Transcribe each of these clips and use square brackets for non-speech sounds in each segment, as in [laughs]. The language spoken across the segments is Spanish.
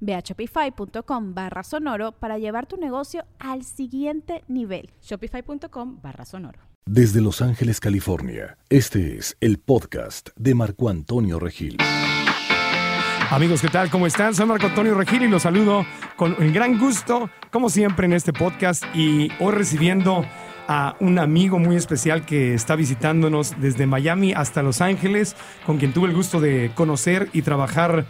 Ve a shopify.com barra sonoro para llevar tu negocio al siguiente nivel. Shopify.com barra sonoro. Desde Los Ángeles, California, este es el podcast de Marco Antonio Regil. Amigos, ¿qué tal? ¿Cómo están? Soy Marco Antonio Regil y los saludo con el gran gusto, como siempre, en este podcast y hoy recibiendo a un amigo muy especial que está visitándonos desde Miami hasta Los Ángeles, con quien tuve el gusto de conocer y trabajar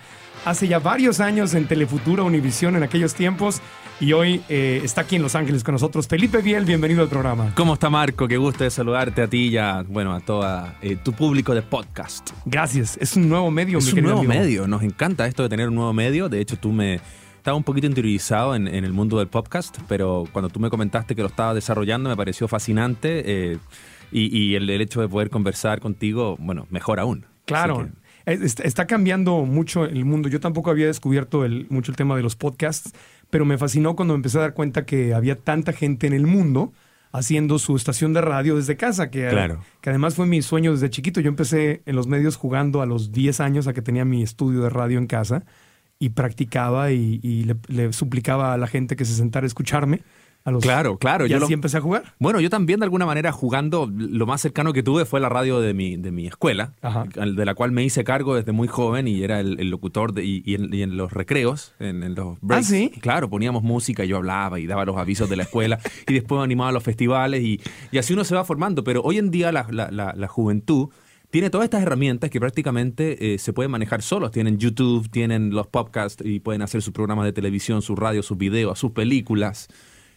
hace ya varios años en Telefuturo, Univisión en aquellos tiempos. Y hoy eh, está aquí en Los Ángeles con nosotros. Felipe Biel, bienvenido al programa. ¿Cómo está Marco? Qué gusto de saludarte a ti y a, bueno, a todo eh, tu público de podcast. Gracias. Es un nuevo medio, es un nuevo medio. Nos encanta esto de tener un nuevo medio. De hecho, tú me estaba un poquito interiorizado en, el mundo del podcast, pero cuando tú me comentaste que lo estaba desarrollando me pareció fascinante eh, y, el, hecho de poder conversar contigo, bueno, mejor aún. Claro. Está cambiando mucho el mundo. Yo tampoco había descubierto mucho el tema de los podcasts, pero me fascinó cuando me empecé a dar cuenta que había tanta gente en el mundo haciendo su estación de radio desde casa, que, que además fue mi sueño desde chiquito. Yo empecé en los medios jugando a los 10 años a que tenía mi estudio de radio en casa y practicaba y, le, le, suplicaba a la gente que se sentara a escucharme claro, claro. ¿Y yo así empecé a jugar? Bueno, yo también de alguna manera jugando, lo más cercano que tuve fue la radio de mi, de mi escuela, de la cual me hice cargo desde muy joven y era el, locutor de, y, en, los recreos, en, los ¿Ah, breaks. ¿Ah, sí? Claro, poníamos música, y yo hablaba y daba los avisos de la escuela [laughs] y después animaba los festivales y, así uno se va formando. Pero hoy en día la, juventud tiene todas estas herramientas que prácticamente eh, se pueden manejar solos. Tienen YouTube, tienen los podcasts y pueden hacer sus programas de televisión, su radio, sus videos, sus películas.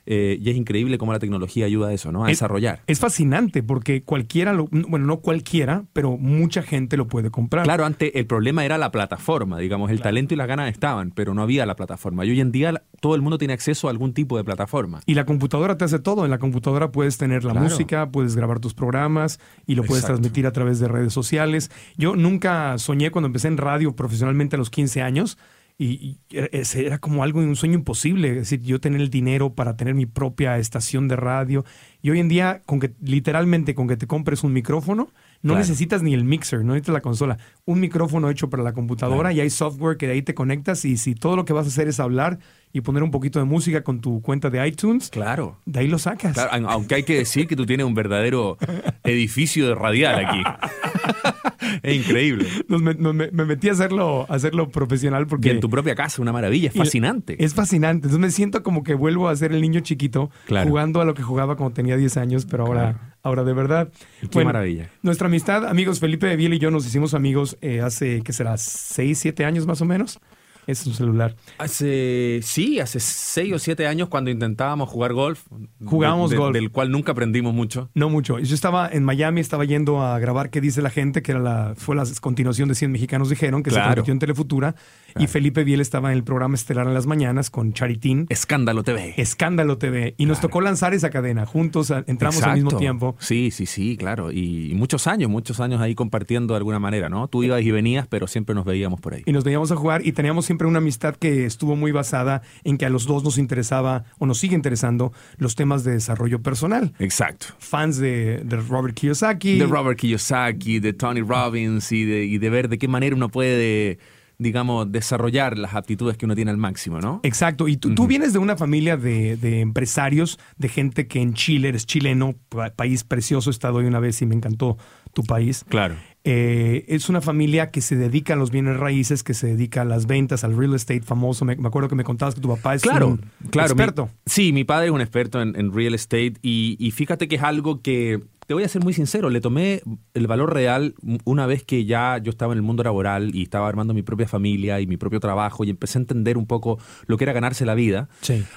Eh, y es increíble cómo la tecnología ayuda a eso, ¿no? A desarrollar. Es fascinante porque cualquiera, lo, bueno, no cualquiera, pero mucha gente lo puede comprar. Claro, antes el problema era la plataforma, digamos, el talento y las ganas estaban, pero no había la plataforma. Y hoy en día todo el mundo tiene acceso a algún tipo de plataforma. Y la computadora te hace todo. En la computadora puedes tener la música, puedes grabar tus programas y lo puedes transmitir a través de redes sociales. Yo nunca soñé cuando empecé en radio profesionalmente a los 15 años y, era como algo, un sueño imposible, es decir, yo tener el dinero para tener mi propia estación de radio. Y hoy en día, con que literalmente con que te compres un micrófono, no necesitas ni el mixer, no necesitas la consola. Un micrófono hecho para la computadora y hay software que de ahí te conectas y si todo lo que vas a hacer es hablar y poner un poquito de música con tu cuenta de iTunes, claro. de ahí lo sacas. aunque hay que decir que tú tienes un verdadero [laughs] edificio de radial aquí. [laughs] es increíble. me, metí a hacerlo, hacerlo profesional porque... Y en tu propia casa, una maravilla, es fascinante. Es fascinante. Entonces me siento como que vuelvo a ser el niño chiquito jugando a lo que jugaba cuando tenía 10 años, pero ahora, ahora de verdad. Qué maravilla. Nuestra amistad, amigos, Felipe de Biel y yo nos hicimos amigos eh, hace, ¿qué será? 6, 7 años más o menos es su celular. Hace, sí, hace seis o siete años cuando intentábamos jugar golf. Jugábamos golf. Del cual nunca aprendimos mucho. No mucho. Yo estaba en Miami, estaba yendo a grabar ¿Qué dice la gente? Que era la, fue la continuación de 100 mexicanos dijeron, que se convirtió en Telefutura. Y Felipe Biel estaba en el programa estelar en las mañanas con Charitín. Escándalo TV. Escándalo TV. Y nos tocó lanzar esa cadena. Juntos entramos al mismo tiempo. Sí, sí, sí, claro. Y muchos años, muchos años ahí compartiendo de alguna manera, ¿no? Tú ibas y venías, pero siempre nos veíamos por ahí. Y nos veíamos a jugar y teníamos siempre una amistad que estuvo muy basada en que a los dos nos interesaba o nos sigue interesando los temas de desarrollo personal. Exacto. Fans de, Robert Kiyosaki. De Robert Kiyosaki, de Tony Robbins y de, y de ver de qué manera uno puede digamos, desarrollar las aptitudes que uno tiene al máximo, ¿no? Exacto. Y tú, vienes de una familia de, empresarios, de gente que en Chile, eres chileno, país precioso, he estado hoy una vez y me encantó tu país. Claro. Eh, es una familia que se dedica a los bienes raíces, que se dedica a las ventas, al real estate famoso. Me, acuerdo que me contabas que tu papá es un experto. sí, mi padre es un experto en, real estate y, fíjate que es algo que te voy a ser muy sincero, le tomé el valor real una vez que ya yo estaba en el mundo laboral y estaba armando mi propia familia y mi propio trabajo y empecé a entender un poco lo que era ganarse la vida.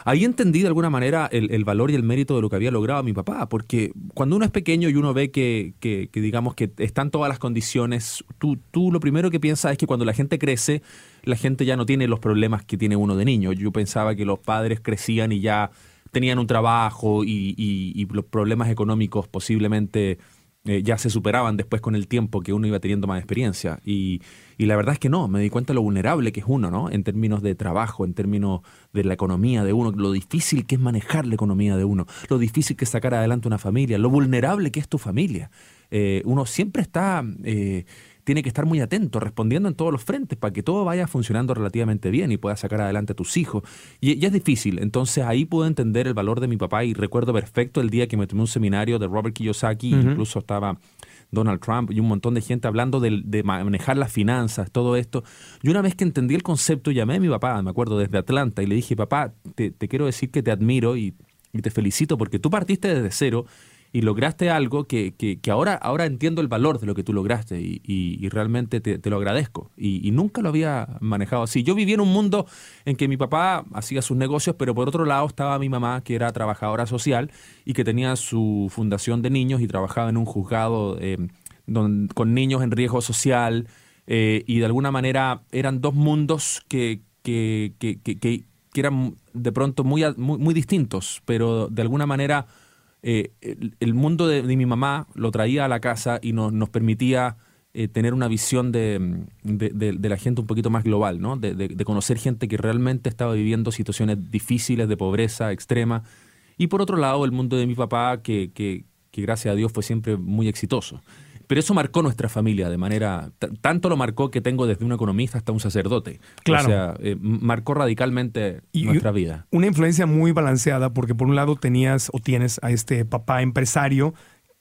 Ahí entendí de alguna manera el, valor y el mérito de lo que había logrado mi papá, porque cuando uno es pequeño y uno ve que, que, digamos que están todas las condiciones, tú, tú lo primero que piensas es que cuando la gente crece, la gente ya no tiene los problemas que tiene uno de niño. Yo pensaba que los padres crecían y ya tenían un trabajo y, los problemas económicos posiblemente eh, ya se superaban después con el tiempo que uno iba teniendo más experiencia. Y, la verdad es que no, me di cuenta de lo vulnerable que es uno, ¿no? En términos de trabajo, en términos de la economía de uno, lo difícil que es manejar la economía de uno, lo difícil que es sacar adelante una familia, lo vulnerable que es tu familia. Eh, uno siempre está... Eh, tiene que estar muy atento, respondiendo en todos los frentes para que todo vaya funcionando relativamente bien y pueda sacar adelante a tus hijos. Y, es difícil, entonces ahí puedo entender el valor de mi papá y recuerdo perfecto el día que me tomé un seminario de Robert Kiyosaki, incluso estaba Donald Trump y un montón de gente hablando de, manejar las finanzas, todo esto. Y una vez que entendí el concepto, llamé a mi papá, me acuerdo, desde Atlanta y le dije, papá, te, quiero decir que te admiro y, y te felicito porque tú partiste desde cero y lograste algo que, que, ahora, ahora entiendo el valor de lo que tú lograste y, realmente te, lo agradezco. Y, nunca lo había manejado así. Yo vivía en un mundo en que mi papá hacía sus negocios, pero por otro lado estaba mi mamá, que era trabajadora social y que tenía su fundación de niños y trabajaba en un juzgado eh, con niños en riesgo social. Eh, y de alguna manera eran dos mundos que, que eran de pronto muy, muy, muy distintos, pero de alguna manera eh, el, mundo de, mi mamá lo traía a la casa y nos, permitía eh, tener una visión de, la gente un poquito más global, ¿no? De, conocer gente que realmente estaba viviendo situaciones difíciles de pobreza extrema. Y por otro lado, el mundo de mi papá, que, que gracias a Dios fue siempre muy exitoso. Pero eso marcó nuestra familia de manera, tanto lo marcó que tengo desde un economista hasta un sacerdote. Claro. O sea, eh, marcó radicalmente nuestra vida. Una influencia muy balanceada porque por un lado tenías o tienes a este papá empresario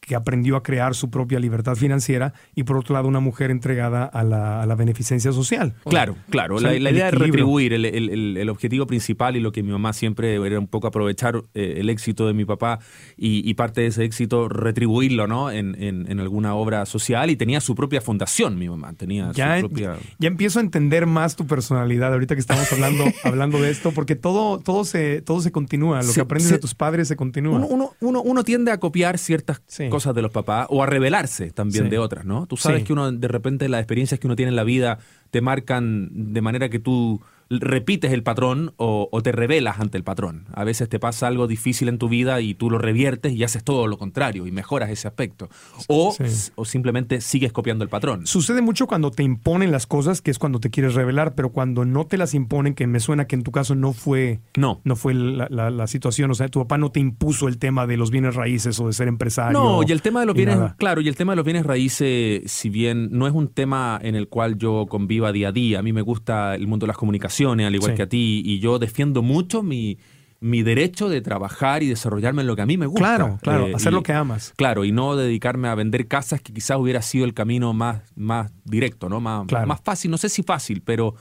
que aprendió a crear su propia libertad financiera y por otro lado una mujer entregada a la, a la beneficencia social. Claro, claro. la, idea de retribuir el, el, el, objetivo principal y lo que mi mamá siempre era un poco aprovechar eh, el éxito de mi papá y, parte de ese éxito retribuirlo ¿no? En, en, alguna obra social y tenía su propia fundación mi mamá, tenía ya, su propia... Ya empiezo a entender más tu personalidad ahorita que estamos hablando, [laughs] hablando de esto porque todo, todo, se, todo se continúa, lo que aprendes de tus padres se continúa. Uno, uno, uno, tiende a copiar ciertas cosas de los papás o a revelarse también de otras, ¿no? Tú sabes que uno de repente las experiencias que uno tiene en la vida te marcan de manera que tú repites el patrón o, te rebelas ante el patrón. A veces te pasa algo difícil en tu vida y tú lo reviertes y haces todo lo contrario y mejoras ese aspecto. O, o simplemente sigues copiando el patrón. Sucede mucho cuando te imponen las cosas, que es cuando te quieres revelar, pero cuando no te las imponen, que me suena que en tu caso no fue, no. No fue la, situación. O sea, tu papá no te impuso el tema de los bienes raíces o de ser empresario. No, y el tema de los bienes, claro, y el tema de los bienes raíces, si bien no es un tema en el cual yo conviva día a día, a mí me gusta el mundo de las comunicaciones, al igual que a ti, y yo defiendo mucho mi, mi derecho de trabajar y desarrollarme en lo que a mí me gusta. Claro, claro, eh, hacer lo que amas. Claro, y no dedicarme a vender casas que quizás hubiera sido el camino más, más directo, ¿no? Más, más fácil, no sé si fácil, pero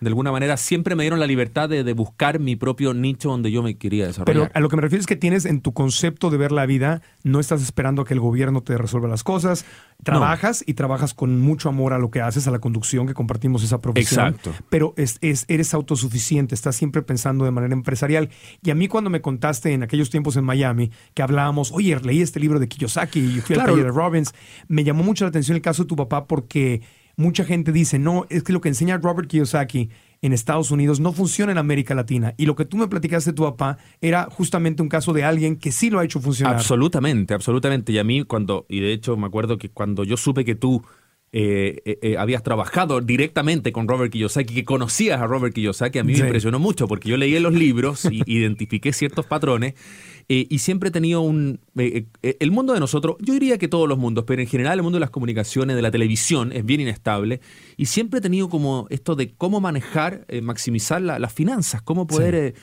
de alguna manera siempre me dieron la libertad de, buscar mi propio nicho donde yo me quería desarrollar. Pero a lo que me refiero es que tienes en tu concepto de ver la vida, no estás esperando a que el gobierno te resuelva las cosas, trabajas y trabajas con mucho amor a lo que haces, a la conducción, que compartimos esa profesión. Exacto. Pero es, eres autosuficiente, estás siempre pensando de manera empresarial. Y a mí cuando me contaste en aquellos tiempos en Miami, que hablábamos, oye, leí este libro de Kiyosaki y fui al taller de Robbins, me llamó mucho la atención el caso de tu papá porque mucha gente dice, no, es que lo que enseña Robert Kiyosaki en Estados Unidos no funciona en América Latina. Y lo que tú me platicaste de tu papá era justamente un caso de alguien que sí lo ha hecho funcionar. Absolutamente, absolutamente. Y a mí cuando, y de hecho me acuerdo que cuando yo supe que tú eh, eh, eh, habías trabajado directamente con Robert Kiyosaki, que conocías a Robert Kiyosaki, a mí me impresionó mucho porque yo leí los libros y [laughs] identifiqué ciertos patrones y siempre he tenido un... el mundo de nosotros, yo diría que todos los mundos, pero en general el mundo de las comunicaciones, de la televisión, es bien inestable y siempre he tenido como esto de cómo manejar, maximizar las finanzas, cómo poder...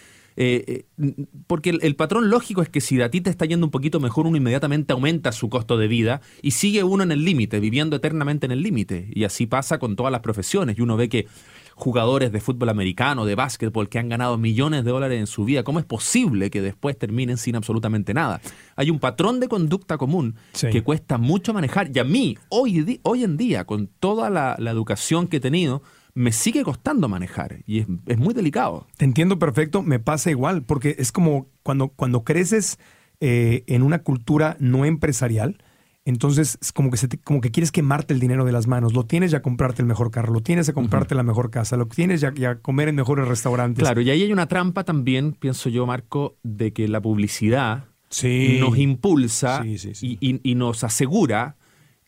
Eh, eh, porque el, patrón lógico es que si a ti te está yendo un poquito mejor, uno inmediatamente aumenta su costo de vida y sigue uno en el límite, viviendo eternamente en el límite. Y así pasa con todas las profesiones. Y uno ve que jugadores de fútbol americano, de básquetbol, que han ganado millones de dólares en su vida. ¿Cómo es posible que después terminen sin absolutamente nada? Hay un patrón de conducta común que cuesta mucho manejar. Y a mí, hoy, hoy en día, con toda la, educación que he tenido, me sigue costando manejar y es, muy delicado. Te entiendo perfecto, me pasa igual, porque es como cuando, cuando creces eh, en una cultura no empresarial, entonces, es como que, se como que quieres quemarte el dinero de las manos. Lo tienes ya comprarte el mejor carro, lo tienes a comprarte la mejor casa, lo tienes ya, ya comer en mejores restaurantes. Claro, y ahí hay una trampa también, pienso yo, Marco, de que la publicidad nos impulsa y, nos asegura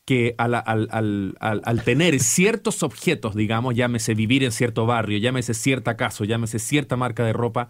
que al, al, tener ciertos objetos, digamos, llámese vivir en cierto barrio, llámese cierta casa, llámese cierta marca de ropa,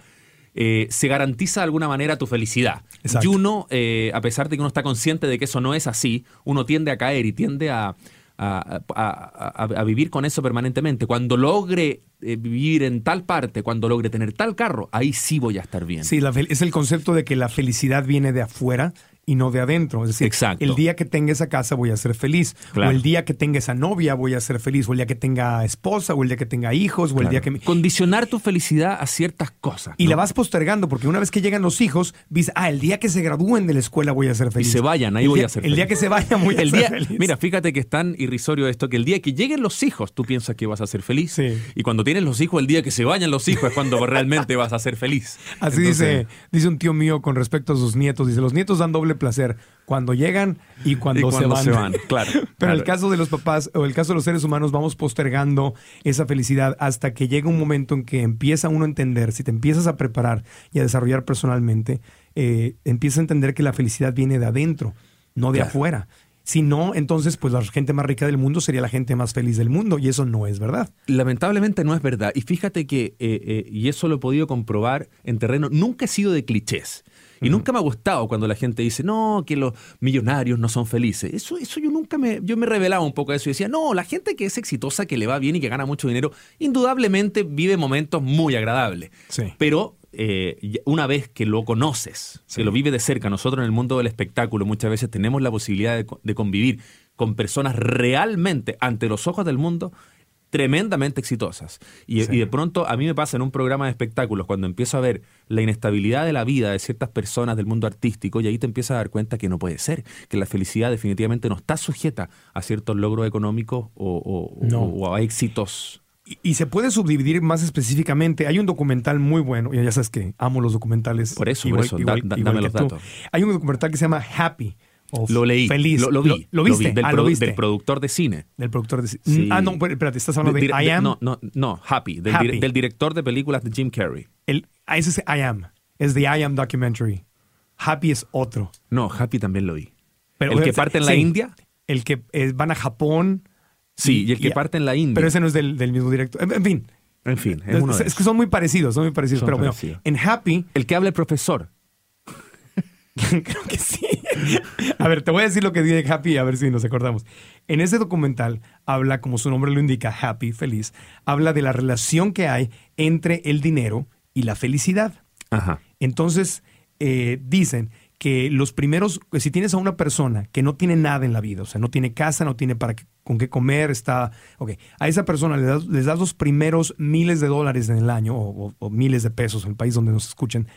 eh, se garantiza de alguna manera tu felicidad. Y uno, eh, a pesar de que uno está consciente de que eso no es así, uno tiende a caer y tiende a, a, vivir con eso permanentemente. Cuando logre eh, vivir en tal parte, cuando logre tener tal carro, ahí sí voy a estar bien. Sí, es el concepto de que la felicidad viene de afuera y no de adentro. Es decir, el día que tenga esa casa voy a ser feliz. O el día que tenga esa novia voy a ser feliz. O el día que tenga esposa, o el día que tenga hijos, o el día que... Condicionar tu felicidad a ciertas cosas. Y la vas postergando, porque una vez que llegan los hijos, dices, ah, el día que se gradúen de la escuela voy a ser feliz. Y se vayan, ahí voy a ser feliz. El día que se vayan voy a [laughs] ser feliz. Mira, fíjate que es tan irrisorio esto, que el día que lleguen los hijos, tú piensas que vas a ser feliz. Y cuando tienes los hijos, el día que se vayan los hijos es cuando [laughs] realmente vas a ser feliz. Así dice, dice un tío mío con respecto a sus nietos. Dice, los nietos dan doble placer cuando llegan y cuando, se, van. [laughs] Claro. Pero en el caso de los papás o el caso de los seres humanos, vamos postergando esa felicidad hasta que llega un momento en que empieza uno a entender, si te empiezas a preparar y a desarrollar personalmente, eh, empieza a entender que la felicidad viene de adentro, no de afuera. Si no, entonces, pues la gente más rica del mundo sería la gente más feliz del mundo, y eso no es verdad. Lamentablemente no es verdad. Y fíjate que, eh, eh, y eso lo he podido comprobar en terreno, nunca he sido de clichés. Y nunca me ha gustado cuando la gente dice, no, que los millonarios no son felices. Eso, eso yo nunca me, yo me revelaba un poco de eso y decía, no, la gente que es exitosa, que le va bien y que gana mucho dinero, indudablemente vive momentos muy agradables. Pero eh, una vez que lo conoces, que lo vive de cerca, nosotros en el mundo del espectáculo muchas veces tenemos la posibilidad de, de convivir con personas realmente ante los ojos del mundo, tremendamente exitosas. Y, de pronto a mí me pasa en un programa de espectáculos, cuando empiezo a ver la inestabilidad de la vida de ciertas personas del mundo artístico, y ahí te empiezas a dar cuenta que no puede ser, que la felicidad definitivamente no está sujeta a ciertos logros económicos o, a éxitos. Y, se puede subdividir más específicamente. Hay un documental muy bueno, y ya sabes que amo los documentales. Por eso, por eso, dame los datos. Hay un documental que se llama Happy lo leí. Feliz. Lo, vi. Lo, viste. del, ah, del, productor de cine. Del productor de cine. Ah, no, espérate, estás hablando de, I Am. No, no, no, Happy. Del, director de películas de Jim Carrey. El, ah, ese es I Am. Es The I Am Documentary. Happy es otro. No, Happy también lo vi. Pero, ¿El que parte en la India? El que eh, van a Japón. Sí, y, el que parte en la India. Pero ese no es del, mismo director. En, fin. En fin, es, que son muy parecidos, son muy parecidos. pero bueno, en Happy. El que habla el profesor. [laughs] Creo que sí. a ver, te voy a decir lo que dice Happy, a ver si nos acordamos. En ese documental habla, como su nombre lo indica, Happy, feliz, habla de la relación que hay entre el dinero y la felicidad. Ajá. Entonces, eh, dicen que los primeros, si tienes a una persona que no tiene nada en la vida, o sea, no tiene casa, no tiene para con qué comer, está, ok, a esa persona le das, les das los primeros miles de dólares en el año o, o miles de pesos en el país donde nos escuchen,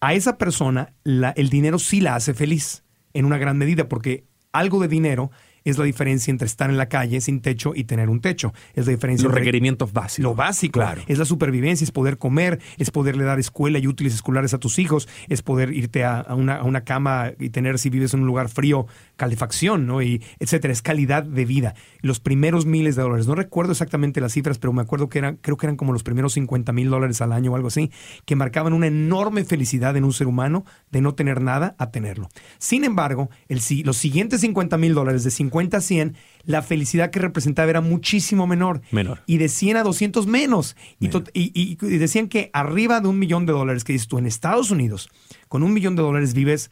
a esa persona el dinero sí la hace feliz en una gran medida porque algo de dinero es la diferencia entre estar en la calle sin techo y tener un techo. Es la diferencia. Los requerimientos básicos. Lo básico. Claro. Es la supervivencia, es poder comer, es poderle dar escuela y útiles escolares a tus hijos, es poder irte a, una, cama y tener, si vives en un lugar frío, calefacción, ¿no? Y etcétera. Es calidad de vida. Los primeros miles de dólares. No recuerdo exactamente las cifras, pero me acuerdo que eran, creo que eran como los primeros 50 mil dólares al año o algo así, que marcaban una enorme felicidad en un ser humano de no tener nada a tenerlo. Sin embargo, el, los siguientes 50 mil dólares de 50 50 a 100, la felicidad que representaba era muchísimo menor. Menor. Y de 100 a 200 menos. Y, decían que arriba de un millón de dólares que dices tú en Estados Unidos, con un millón de dólares vives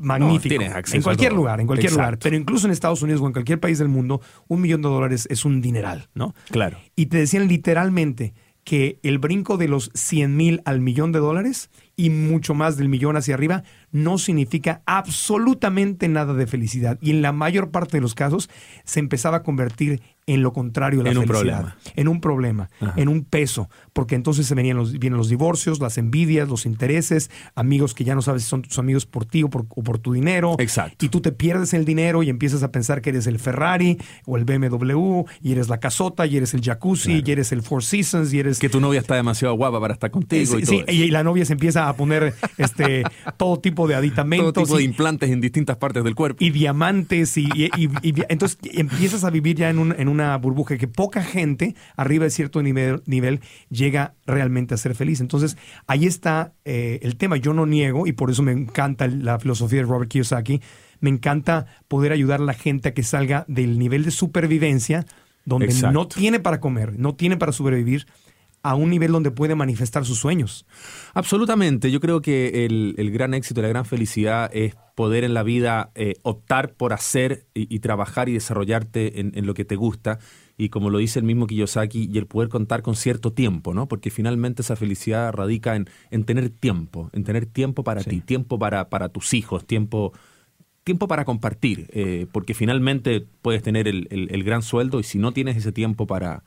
magnífico. en cualquier lugar, en cualquier lugar. Pero incluso en Estados Unidos o en cualquier país del mundo, un millón de dólares es un dineral, ¿no? Claro. Y te decían literalmente que el brinco de los 100 mil al millón de dólares y mucho más del millón hacia arriba no significa absolutamente nada de felicidad. Y en la mayor parte de los casos se empezaba a convertir en lo contrario a la En un problema. En un problema, en un peso, porque entonces se venían los, vienen los divorcios, las envidias, los intereses, amigos que ya no sabes si son tus amigos por ti o por, o por tu dinero. Exacto. Y tú te pierdes el dinero y empiezas a pensar que eres el Ferrari o el BMW y eres la casota y eres el jacuzzi y eres el Four Seasons y eres... Que tu novia está demasiado guapa para estar contigo Sí, y sí, todo y la novia se empieza a poner este, [laughs] todo tipo de aditamentos. Todo tipo de implantes en distintas partes del cuerpo. y diamantes y, y- y- y- entonces empiezas a vivir ya en, un- en una burbuja que poca gente arriba de cierto nivel, nivel llega realmente a ser feliz. Entonces ahí está eh, el tema. Yo no niego y por eso me encanta la filosofía de Robert Kiyosaki. Me encanta poder ayudar a la gente a que salga del nivel de supervivencia donde Exacto. no tiene para comer, no tiene para sobrevivir, a un nivel donde puede manifestar sus sueños. Absolutamente. Yo creo que el, el gran éxito y la gran felicidad es poder en la vida eh, optar por hacer y, y trabajar y desarrollarte en, en lo que te gusta. Y como lo dice el mismo Kiyosaki, y el poder contar con cierto tiempo, ¿no? Porque finalmente esa felicidad radica en, en tener tiempo, en tener tiempo para ti, tiempo para, para tus hijos, tiempo, tiempo para compartir. eh, porque finalmente puedes tener el, el- el gran sueldo y si no tienes ese tiempo para,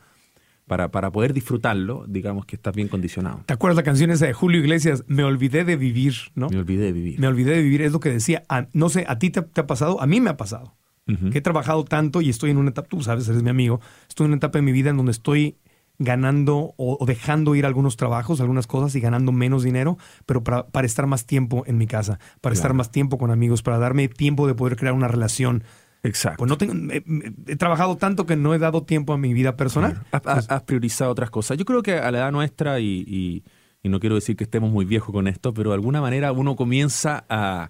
para, para poder disfrutarlo, digamos que estás bien condicionado. ¿Te acuerdas la canción esa de Julio Iglesias? Me olvidé de vivir, ¿no? Me olvidé de vivir. Me olvidé de vivir, es lo que decía. Ah, no sé, ¿a ti te, te ha pasado? A mí me ha pasado. Que he trabajado tanto y estoy en una etapa, tú sabes, eres mi amigo, estoy en una etapa de mi vida en donde estoy ganando o, o dejando ir algunos trabajos, algunas cosas y ganando menos dinero, pero para, para estar más tiempo en mi casa, para estar más tiempo con amigos, para darme tiempo de poder crear una relación. Exacto. Pues no tengo, he, he trabajado tanto que no he dado tiempo a mi vida personal. Has, has- has priorizado otras cosas. Yo creo que a la edad nuestra, y, y- y no quiero decir que estemos muy viejos con esto, pero de alguna manera uno comienza a,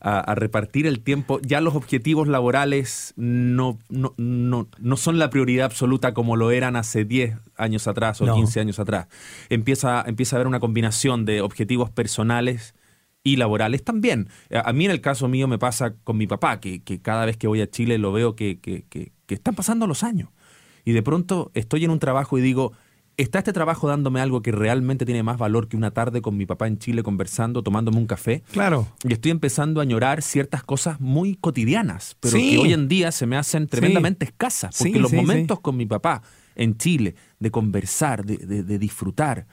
a- a repartir el tiempo. Ya los objetivos laborales no, no, no, no son la prioridad absoluta como lo eran hace 10 años atrás o No. 15 años atrás. Empieza, empieza a haber una combinación de objetivos personales y laborales también. A mí en el caso mío me pasa con mi papá, que, que cada vez que voy a Chile lo veo que, que- están pasando los años. Y de pronto estoy en un trabajo y digo, ¿está este trabajo dándome algo que realmente tiene más valor que una tarde con mi papá en Chile conversando, tomándome un café? Claro. Y estoy empezando a añorar ciertas cosas muy cotidianas, pero Sí. que hoy en día se me hacen tremendamente escasas. Porque Sí, los momentos con mi papá en Chile, de conversar, de, de- de disfrutar,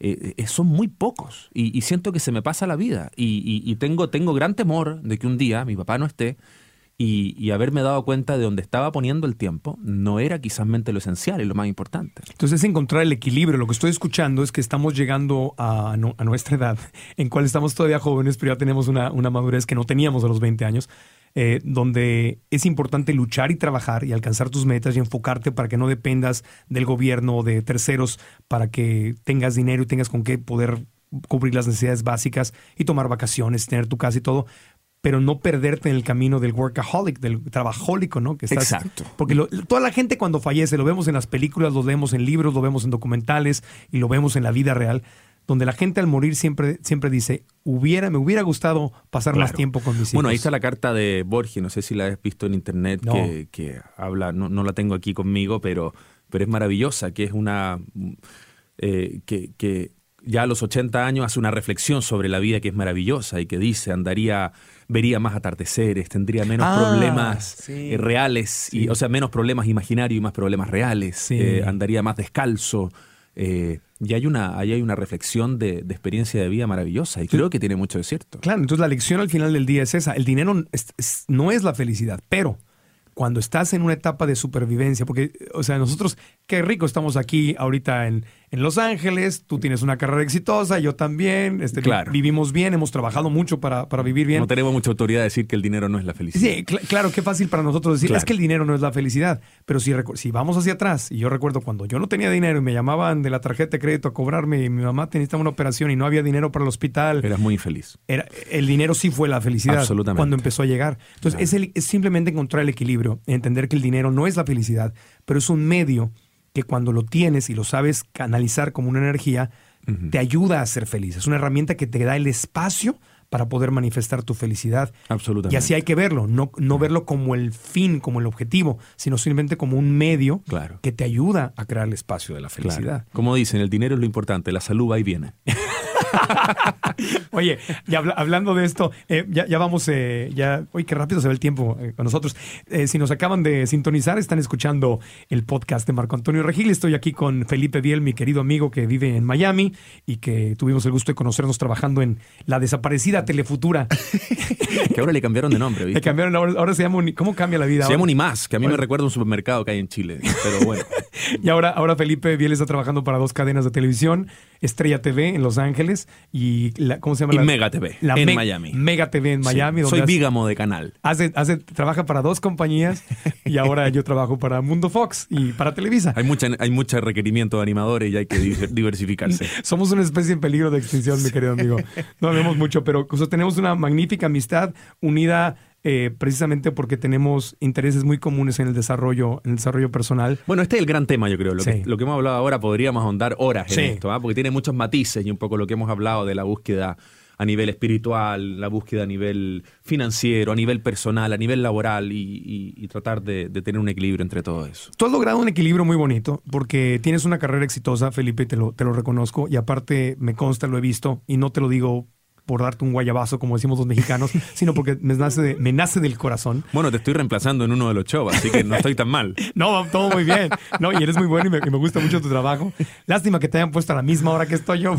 eh, eh, son muy pocos. Y, y siento que se me pasa la vida. Y, y- y tengo, tengo gran temor de que un día mi papá no esté. Y, haberme dado cuenta de donde estaba poniendo el tiempo no era quizás mente lo esencial y lo más importante. Entonces es encontrar el equilibrio. Lo que estoy escuchando es que estamos llegando a, a nuestra edad, en cual estamos todavía jóvenes, pero ya tenemos una, una madurez que no teníamos a los 20 años, eh, donde es importante luchar y trabajar y alcanzar tus metas y enfocarte para que no dependas del gobierno o de terceros para que tengas dinero y tengas con qué poder cubrir las necesidades básicas y tomar vacaciones, tener tu casa y todo. Pero no perderte en el camino del workaholic, del trabajólico, ¿no? Que estás, Exacto. porque lo- toda la gente cuando fallece, lo vemos en las películas, lo vemos en libros, lo vemos en documentales y lo vemos en la vida real, donde la gente al morir siempre, siempre dice, hubiera, me hubiera gustado pasar más tiempo con mis hijos. Bueno, ahí está la carta de Borges, no sé si la has visto en internet, No. que, que habla, no, no la tengo aquí conmigo, pero, pero es maravillosa, que es una... eh, que, que ya a los 80 años hace una reflexión sobre la vida que es maravillosa y que dice, andaría, vería más atardeceres, tendría menos Ah, problemas sí. eh, reales, y, Sí. o sea, menos problemas imaginarios y más problemas reales, Sí. eh, andaría más descalzo. Eh, y hay una, ahí hay una reflexión de, de experiencia de vida maravillosa y creo que tiene mucho de cierto. Claro, entonces la lección al final del día es esa. El dinero es- es- no es la felicidad, pero cuando estás en una etapa de supervivencia, porque, o sea, nosotros, qué rico estamos aquí ahorita en, en Los Ángeles, tú tienes una carrera exitosa, yo también, este, vi- Claro. vivimos bien, hemos trabajado mucho para, para vivir bien. No tenemos mucha autoridad de decir que el dinero no es la felicidad. Sí, cl- claro, qué fácil para nosotros decir, Claro. es que el dinero no es la felicidad, pero si, si vamos hacia atrás, y yo recuerdo cuando yo no tenía dinero y me llamaban de la tarjeta de crédito a cobrarme y mi mamá necesitaba una operación y no había dinero para el hospital, Eras muy infeliz. era, el dinero sí fue la felicidad Absolutamente. cuando empezó a llegar. Entonces, Claro. es, el- es simplemente encontrar el equilibrio, entender que el dinero no es la felicidad, pero es un medio que cuando lo tienes y lo sabes canalizar como una energía, te ayuda a ser feliz. Es una herramienta que te da el espacio para poder manifestar tu felicidad. Absolutamente. Y así hay que verlo, no, no verlo como el fin, como el objetivo, sino simplemente como un medio Claro. que te ayuda a crear el espacio de la Claro. felicidad. Como dicen, el dinero es lo importante, la salud va y viene. [laughs] [laughs] Oye, ya hablando de esto, eh, ya, vamos, eh, ya, oye, qué rápido se ve el tiempo con nosotros. si nos acaban de sintonizar, están escuchando el podcast de Marco Antonio Regil. Estoy aquí con Felipe Biel, mi querido amigo que vive en Miami y que tuvimos el gusto de conocernos trabajando en la desaparecida Telefutura. [laughs] que ahora le cambiaron de nombre, ¿viste? Le cambiaron, ahora, se llama, ¿cómo cambia la vida? Se llama Unimás, que a mí me recuerda un supermercado que hay en Chile, pero bueno. [laughs] y ahora, ahora Felipe Biel está trabajando para dos cadenas de televisión, Estrella TV en Los Ángeles y, la, ¿cómo se llama? Y Mega TV en Miami. Mega TV en Miami. soy bígamo de canal. Hace, hace, trabaja para dos compañías y [laughs] ahora yo trabajo para Mundo Fox y para Televisa. Hay, mucha, hay mucho requerimiento de animadores y hay que diversificarse. [laughs] Somos una especie en peligro de extinción, mi querido amigo. No vemos mucho, pero tenemos una magnífica amistad unida eh, precisamente porque tenemos intereses muy comunes en el desarrollo, en el desarrollo personal. Bueno, este es el gran tema, yo creo. Lo, que, lo que hemos hablado ahora podríamos ahondar horas en esto, ¿ah? porque tiene muchos matices y un poco lo que hemos hablado de la búsqueda a nivel espiritual, la búsqueda a nivel financiero, a nivel personal, a nivel laboral y, tratar de, tener un equilibrio entre todo eso. Tú has logrado un equilibrio muy bonito porque tienes una carrera exitosa, Felipe, te lo, te lo reconozco y aparte me consta, lo he visto y no te lo digo por darte un guayabazo, como decimos los mexicanos, [laughs] sino porque me nace, me nace del corazón. Bueno, te estoy reemplazando en uno de los shows, así que no estoy tan mal. [laughs] no, todo muy bien. No, y eres muy bueno y me, me, gusta mucho tu trabajo. Lástima que te hayan puesto a la misma hora que estoy yo.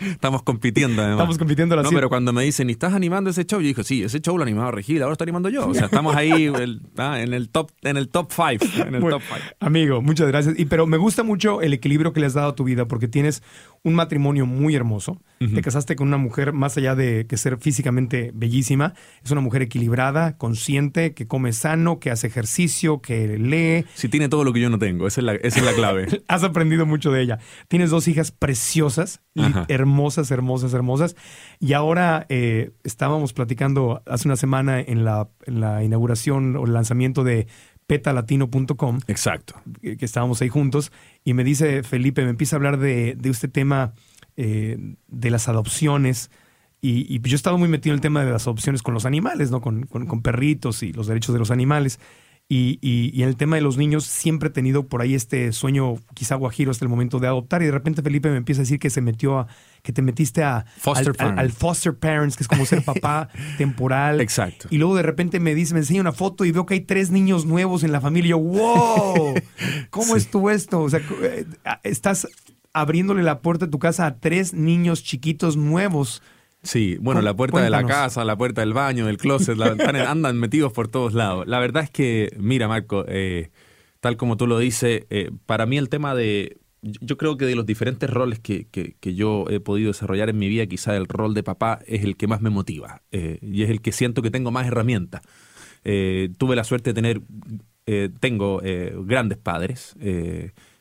Estamos compitiendo, además. Estamos compitiendo No, pero cuando me dicen, ¿y estás animando ese show? Yo dije, sí, ese show lo animaba Regil, ahora estoy animando yo. O sea, estamos ahí ah, en el top en el top five. En el top five. Amigo, muchas gracias. Y, pero me gusta mucho el equilibrio que le has dado a tu vida porque tienes un matrimonio muy hermoso. Te casaste con una mujer más allá de que ser físicamente bellísima. Es una mujer equilibrada, consciente, que come sano, que hace ejercicio, que lee. Sí, tiene todo lo que yo no tengo. Esa es la, esa es la clave. [laughs] Has aprendido mucho de ella. Tienes dos hijas preciosas, hermosas, hermosas, hermosas. Y ahora eh, estábamos platicando hace una semana en la, en la inauguración o el lanzamiento de petalatino.com. Exacto. Que, estábamos ahí juntos. Y me dice Felipe, me empieza a hablar de, de este tema eh, de las adopciones y, yo he estado muy metido en el tema de las adopciones con los animales, ¿no? Con, perritos y los derechos de los animales. Y, y, en el tema de los niños siempre he tenido por ahí este sueño quizá guajiro hasta el momento de adoptar y de repente Felipe me empieza a decir que se metió a, que te metiste a, foster al, foster parents, que es como ser papá [laughs] temporal. Exacto. Y luego de repente me dice, me enseña una foto y veo que hay tres niños nuevos en la familia y yo, wow, [laughs] ¿cómo es tú esto? O sea, eh, estás abriéndole la puerta de tu casa a tres niños chiquitos nuevos. Sí, bueno, la puerta de la casa, la puerta del baño, del closet, la ventana, [laughs] andan metidos por todos lados. La verdad es que, mira, Marco, eh, tal como tú lo dices, eh, para mí el tema de. Yo creo que de los diferentes roles que, que, yo he podido desarrollar en mi vida, quizá el rol de papá es el que más me motiva eh, y es el que siento que tengo más herramientas. tuve la suerte de tener, tengo grandes padres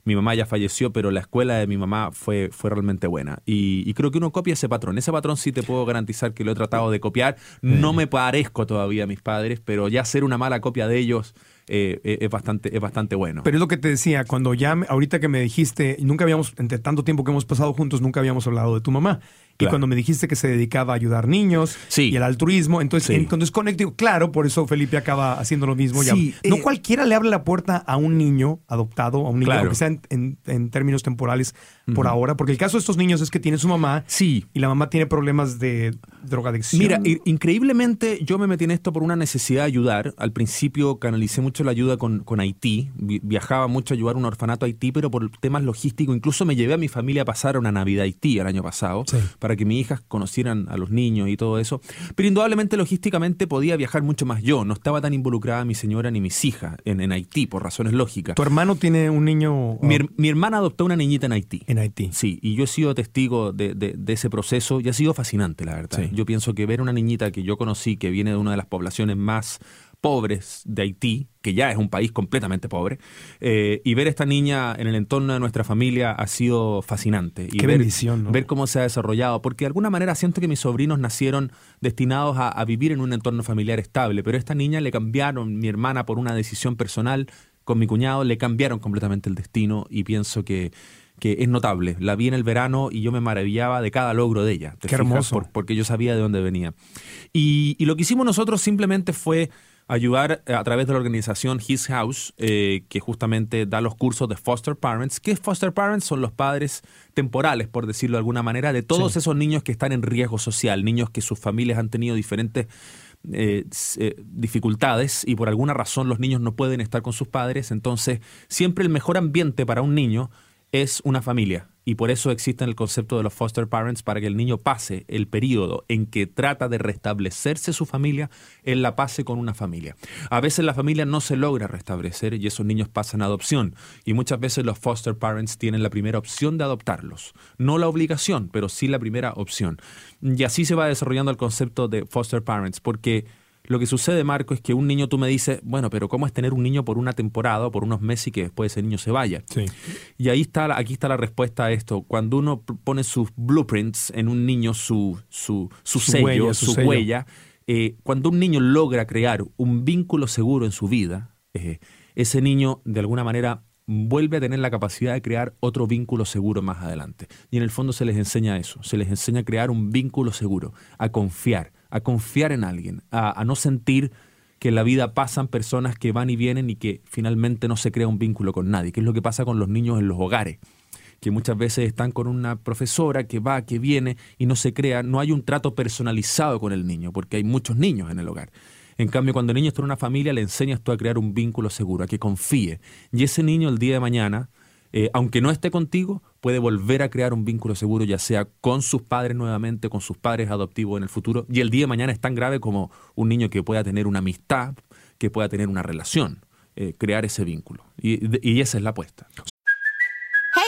mi mamá ya falleció, pero la escuela de mi mamá fue, fue realmente buena. Y, creo que uno copia ese patrón. Ese patrón sí te puedo garantizar que lo he tratado de copiar. No me parezco todavía a mis padres, pero ya ser una mala copia de ellos eh, eh, es, bastante, es bastante bueno. Pero es lo que te decía, cuando ya, ahorita que me dijiste, nunca habíamos, entre tanto tiempo que hemos pasado juntos, nunca habíamos hablado de tu mamá. Y cuando me dijiste que se dedicaba a ayudar niños y el altruismo, entonces, entonces conecto, claro, por eso Felipe acaba haciendo lo mismo. no eh, cualquiera le abre la puerta a un niño adoptado, a un niño, aunque sea en, términos temporales por ahora, porque el caso de estos niños es que tiene su mamá sí. y la mamá tiene problemas de drogadicción. Mira, increíblemente yo me metí en esto por una necesidad de ayudar. Al principio canalicé mucho la ayuda con, con Haití, viajaba mucho a ayudar a un orfanato a Haití, pero por temas logísticos, incluso me llevé a mi familia a pasar una Navidad a Haití el año pasado. Sí para que mis hijas conocieran a los niños y todo eso. Pero indudablemente, logísticamente, podía viajar mucho más yo. No estaba tan involucrada mi señora ni mis hijas en, Haití, por razones lógicas. ¿Tu hermano tiene un niño? Mi, hermana adoptó una niñita en Haití. En Haití. Sí, y yo he sido testigo de, ese proceso y ha sido fascinante, la verdad. Yo pienso que ver una niñita que yo conocí, que viene de una de las poblaciones más pobres de Haití, que ya es un país completamente pobre, eh, y ver a esta niña en el entorno de nuestra familia ha sido fascinante. Y Qué ver, bendición, ver cómo se ha desarrollado, porque de alguna manera siento que mis sobrinos nacieron destinados a, vivir en un entorno familiar estable, pero a esta niña le cambiaron, mi hermana por una decisión personal con mi cuñado, le cambiaron completamente el destino y pienso que que es notable. La vi en el verano y yo me maravillaba de cada logro de ella. Qué hermoso. porque yo sabía de dónde venía. Y, y, lo que hicimos nosotros simplemente fue ayudar a través de la organización His House, eh, que justamente da los cursos de foster parents. ¿Qué foster parents? Son los padres temporales, por decirlo de alguna manera, de todos esos niños que están en riesgo social, niños que sus familias han tenido diferentes eh, eh, dificultades y por alguna razón los niños no pueden estar con sus padres. Entonces, siempre el mejor ambiente para un niño es una familia y por eso existe el concepto de los foster parents para que el niño pase el periodo en que trata de restablecerse su familia, él la pase con una familia. A veces la familia no se logra restablecer y esos niños pasan a adopción y muchas veces los foster parents tienen la primera opción de adoptarlos, no la obligación, pero sí la primera opción. Y así se va desarrollando el concepto de foster parents porque lo que sucede, Marco, es que un niño tú me dices, bueno, pero ¿cómo es tener un niño por una temporada o por unos meses y que después ese niño se vaya? Sí. Y ahí está, aquí está la respuesta a esto. Cuando uno pone sus blueprints en un niño, su, su, su, sello, su, huella, eh, cuando un niño logra crear un vínculo seguro en su vida, eh, ese niño de alguna manera vuelve a tener la capacidad de crear otro vínculo seguro más adelante. Y en el fondo se les enseña eso, se les enseña a crear un vínculo seguro, a confiar, a confiar en alguien, a, no sentir que en la vida pasan personas que van y vienen y que finalmente no se crea un vínculo con nadie, que es lo que pasa con los niños en los hogares, que muchas veces están con una profesora que va, que viene y no se crea, no hay un trato personalizado con el niño, porque hay muchos niños en el hogar. En cambio, cuando el niño está en una familia, le enseñas tú a crear un vínculo seguro, a que confíe. Y ese niño el día de mañana, eh, aunque no esté contigo, puede volver a crear un vínculo seguro, ya sea con sus padres nuevamente, con sus padres adoptivos en el futuro. Y el día de mañana es tan grave como un niño que pueda tener una amistad, que pueda tener una relación, eh, crear ese vínculo. Y, y esa es la apuesta.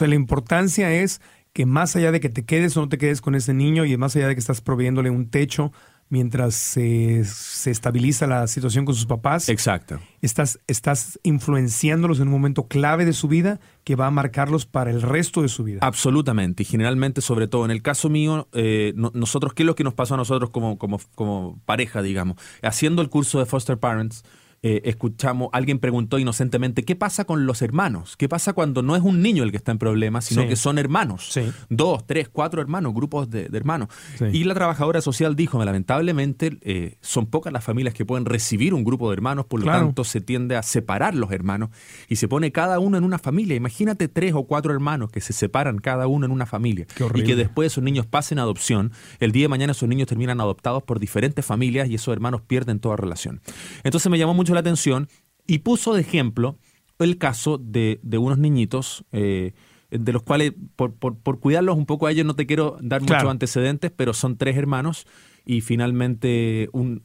La importancia es que más allá de que te quedes o no te quedes con ese niño y más allá de que estás proveyéndole un techo mientras se, estabiliza la situación con sus papás. Exacto. Estás, estás influenciándolos en un momento clave de su vida que va a marcarlos para el resto de su vida. Absolutamente. Y generalmente, sobre todo en el caso mío, eh, nosotros, ¿qué es lo que nos pasó a nosotros como, como, como pareja, digamos? Haciendo el curso de Foster Parents, eh, escuchamos, alguien preguntó inocentemente, ¿qué pasa con los hermanos? ¿Qué pasa cuando no es un niño el que está en problemas, sino que son hermanos? Dos, tres, cuatro hermanos, grupos de, hermanos. Y la trabajadora social dijo, lamentablemente eh, son pocas las familias que pueden recibir un grupo de hermanos, por lo tanto se tiende a separar los hermanos y se pone cada uno en una familia. Imagínate tres o cuatro hermanos que se separan cada uno en una familia y que después esos niños pasen a adopción. El día de mañana esos niños terminan adoptados por diferentes familias y esos hermanos pierden toda relación. Entonces me llamó mucho la atención y puso de ejemplo el caso de, unos niñitos, eh, de los cuales, por, por, cuidarlos un poco a ellos, no te quiero dar muchos antecedentes, pero son tres hermanos y finalmente un,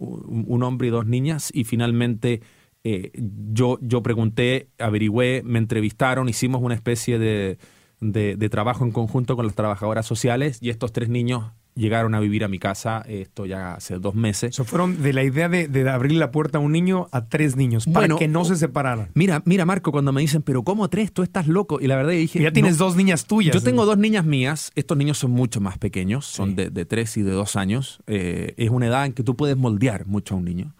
hombre y dos niñas y finalmente eh, yo, yo pregunté, averigüé, me entrevistaron, hicimos una especie de, de, trabajo en conjunto con las trabajadoras sociales y estos tres niños llegaron a vivir a mi casa esto ya hace dos meses. Se fueron de la idea de, de, abrir la puerta a un niño a tres niños para que no se separaran. Mira, mira Marco, cuando me dicen, pero ¿cómo tres? Tú estás loco. Y la verdad dije... ya tienes dos niñas tuyas. Yo tengo dos niñas mías. Estos niños son mucho más pequeños, son de, de, tres y de dos años. Eh, es una edad en que tú puedes moldear mucho a un niño.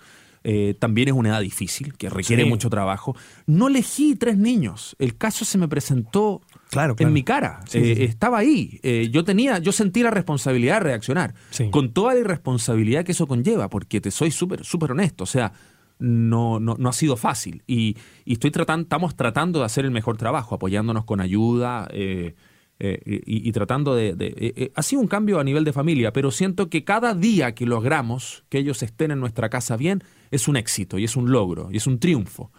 Eh, también es una edad difícil, que requiere mucho trabajo. No elegí tres niños. El caso se me presentó claro, en mi cara. Eh, estaba ahí. Eh, yo tenía, yo sentí la responsabilidad de reaccionar. Con toda la irresponsabilidad que eso conlleva, porque te soy súper, súper honesto. O sea, no, no, no, ha sido fácil. Y, estoy tratando, estamos tratando de hacer el mejor trabajo, apoyándonos con ayuda. y, tratando de... ha sido un cambio a nivel de familia, pero siento que cada día que logramos que ellos estén en nuestra casa bien, es un éxito y es un logro y es un triunfo.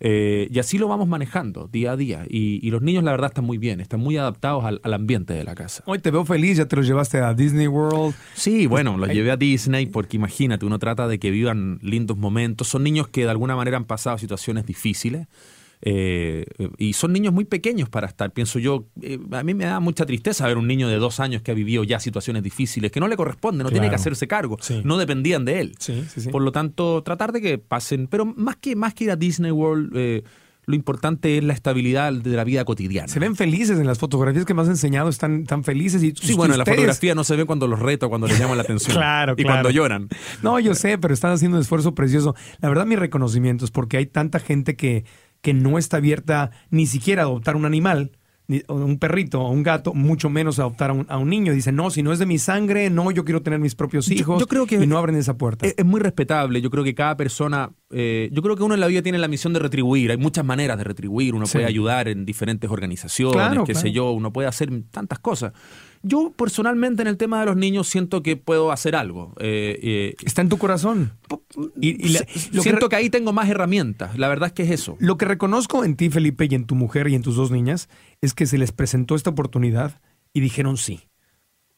Eh, y así lo vamos manejando día a día. Y, los niños, la verdad, están muy bien, están muy adaptados al, ambiente de la casa. Hoy te veo feliz, ya te los llevaste a Disney World. Sí, bueno, los llevé a Disney porque imagínate, uno trata de que vivan lindos momentos. Son niños que de alguna manera han pasado situaciones difíciles. Eh, y son niños muy pequeños para estar, pienso yo. eh, a mí me da mucha tristeza ver un niño de dos años que ha vivido ya situaciones difíciles, que no le corresponde, no tiene que hacerse cargo, Sí. no dependían de él. Sí, sí, sí. Por lo tanto, tratar de que pasen, pero más que, más que ir a Disney World, eh, lo importante es la estabilidad de la vida cotidiana. Se ven felices en las fotografías que me has enseñado, están tan felices. Y Sí, bueno, en la fotografía no se ve cuando los reto, cuando les llaman la atención. [laughs] Claro, Y claro. cuando lloran. No, yo sé, pero están haciendo un esfuerzo precioso. La verdad, mi reconocimiento es porque hay tanta gente que, que no está abierta ni siquiera a adoptar un animal, un perrito o un gato, mucho menos a adoptar a un, a un niño. Dicen, no, si no es de mi sangre, no, yo quiero tener mis propios hijos. yo creo que- y no abren esa puerta. Es, es muy respetable. Yo creo que cada persona, eh, yo creo que uno en la vida tiene la misión de retribuir. Hay muchas maneras de retribuir. Uno Sí. puede ayudar en diferentes organizaciones, Claro, qué sé yo. Uno puede hacer tantas cosas. Yo personalmente en el tema de los niños siento que puedo hacer algo. Eh, eh, Está en tu corazón. Y, y la- si- lo siento que ahí tengo más herramientas. La verdad es que es eso. Lo que reconozco en ti, Felipe, y en tu mujer y en tus dos niñas, es que se les presentó esta oportunidad y dijeron sí.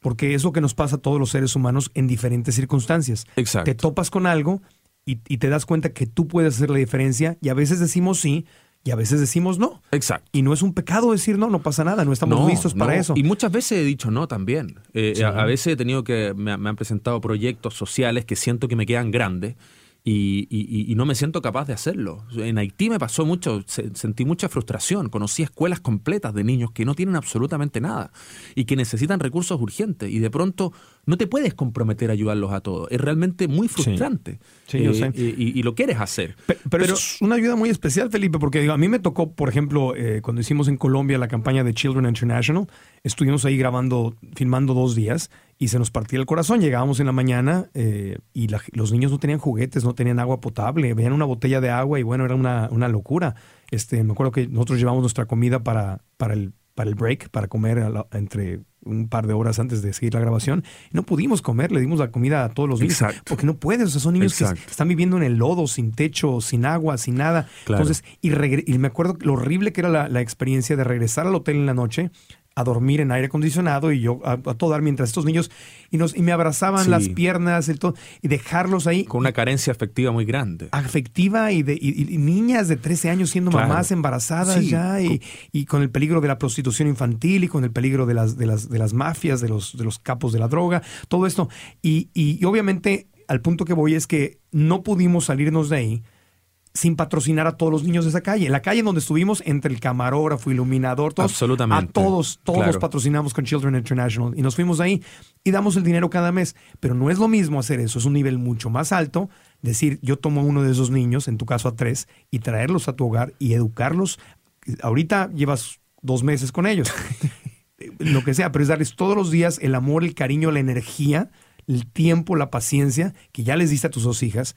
Porque es lo que nos pasa a todos los seres humanos en diferentes circunstancias. Exacto. Te topas con algo y, y te das cuenta que tú puedes hacer la diferencia y a veces decimos sí y a veces decimos no. Exacto. Y no es un pecado decir no, no pasa nada, no estamos No, listos para no. eso. Y muchas veces he dicho no también. Eh, Sí. a, a veces he tenido que, me, me han presentado proyectos sociales que siento que me quedan grandes y, y- y no me siento capaz de hacerlo. En Haití me pasó mucho, se- sentí mucha frustración. Conocí escuelas completas de niños que no tienen absolutamente nada y que necesitan recursos urgentes y de pronto no te puedes comprometer a ayudarlos a todos. Es realmente muy frustrante. Sí, yo Eh, sé. y, y lo quieres hacer. Pe- Pero, es una ayuda muy especial, Felipe, porque digo, a mí me tocó, por ejemplo, eh, cuando hicimos en Colombia la campaña de Children International, estuvimos ahí grabando, filmando dos días y se nos partía el corazón. Llegábamos en la mañana eh, y la- los niños no tenían juguetes, no tenían agua potable, veían una botella de agua y bueno, era una, una locura. Este, me acuerdo que nosotros llevamos nuestra comida para, para, el, para el break, para comer la- entre un par de horas antes de seguir la grabación. No pudimos comer, le dimos la comida a todos los niños. Exacto. Porque no puedes, o sea, son niños Exacto. que están viviendo en el lodo, sin techo, sin agua, sin nada. Claro. Entonces, y, me acuerdo lo horrible que era la, la experiencia de regresar al hotel en la noche a dormir en aire acondicionado y yo a, a todo dar mientras estos niños y nos y me abrazaban Sí. las piernas el todo, y dejarlos ahí Con una carencia afectiva muy grande. afectiva y de y- y niñas de 13 años siendo Claro. mamás embarazadas Sí, ya y, y con el peligro de la prostitución infantil y con el peligro de las de las de las mafias de los de los capos de la droga todo esto y, y- y obviamente al punto que voy es que no pudimos salirnos de ahí sin patrocinar a todos los niños de esa calle. La calle en donde estuvimos, entre el camarógrafo, iluminador, todos, Absolutamente. a todos, todos Claro. patrocinamos con Children International y nos fuimos de ahí y damos el dinero cada mes. Pero no es lo mismo hacer eso, es un nivel mucho más alto. Decir, yo tomo a uno de esos niños, en tu caso a tres, y traerlos a tu hogar y educarlos. Ahorita llevas dos meses con ellos. [laughs] lo que sea, pero es darles todos los días el amor, el cariño, la energía, el tiempo, la paciencia que ya les diste a tus dos hijas,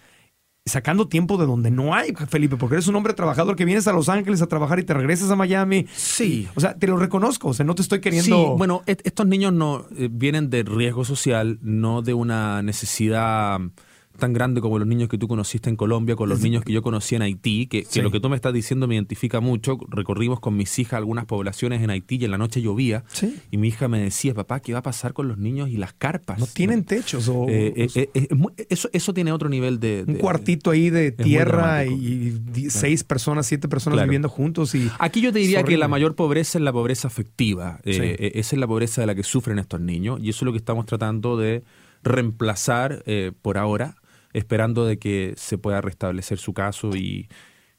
sacando tiempo de donde no hay, Felipe, porque eres un hombre trabajador que vienes a Los Ángeles a trabajar y te regresas a Miami. Sí. O sea, te lo reconozco, o sea, no te estoy queriendo... Sí, bueno, et- estos niños no eh, vienen de riesgo social, no de una necesidad tan grande como los niños que tú conociste en Colombia, con los niños que yo conocí en Haití, que, lo que tú me estás diciendo me identifica mucho. Recorrimos con mis hijas algunas poblaciones en Haití y en la noche llovía. Sí. Y mi hija me decía, papá, ¿qué va a pasar con los niños y las carpas? No tienen techos o Eh, eh, eh, eh, eso, eso tiene otro nivel de... un cuartito ahí de tierra y seis personas, siete personas Claro. viviendo juntos y... Aquí yo te diría que la mayor pobreza es la pobreza afectiva. Eh, eh, esa es la pobreza de la que sufren estos niños y eso es lo que estamos tratando de reemplazar eh, por ahora, esperando de que se pueda restablecer su caso y,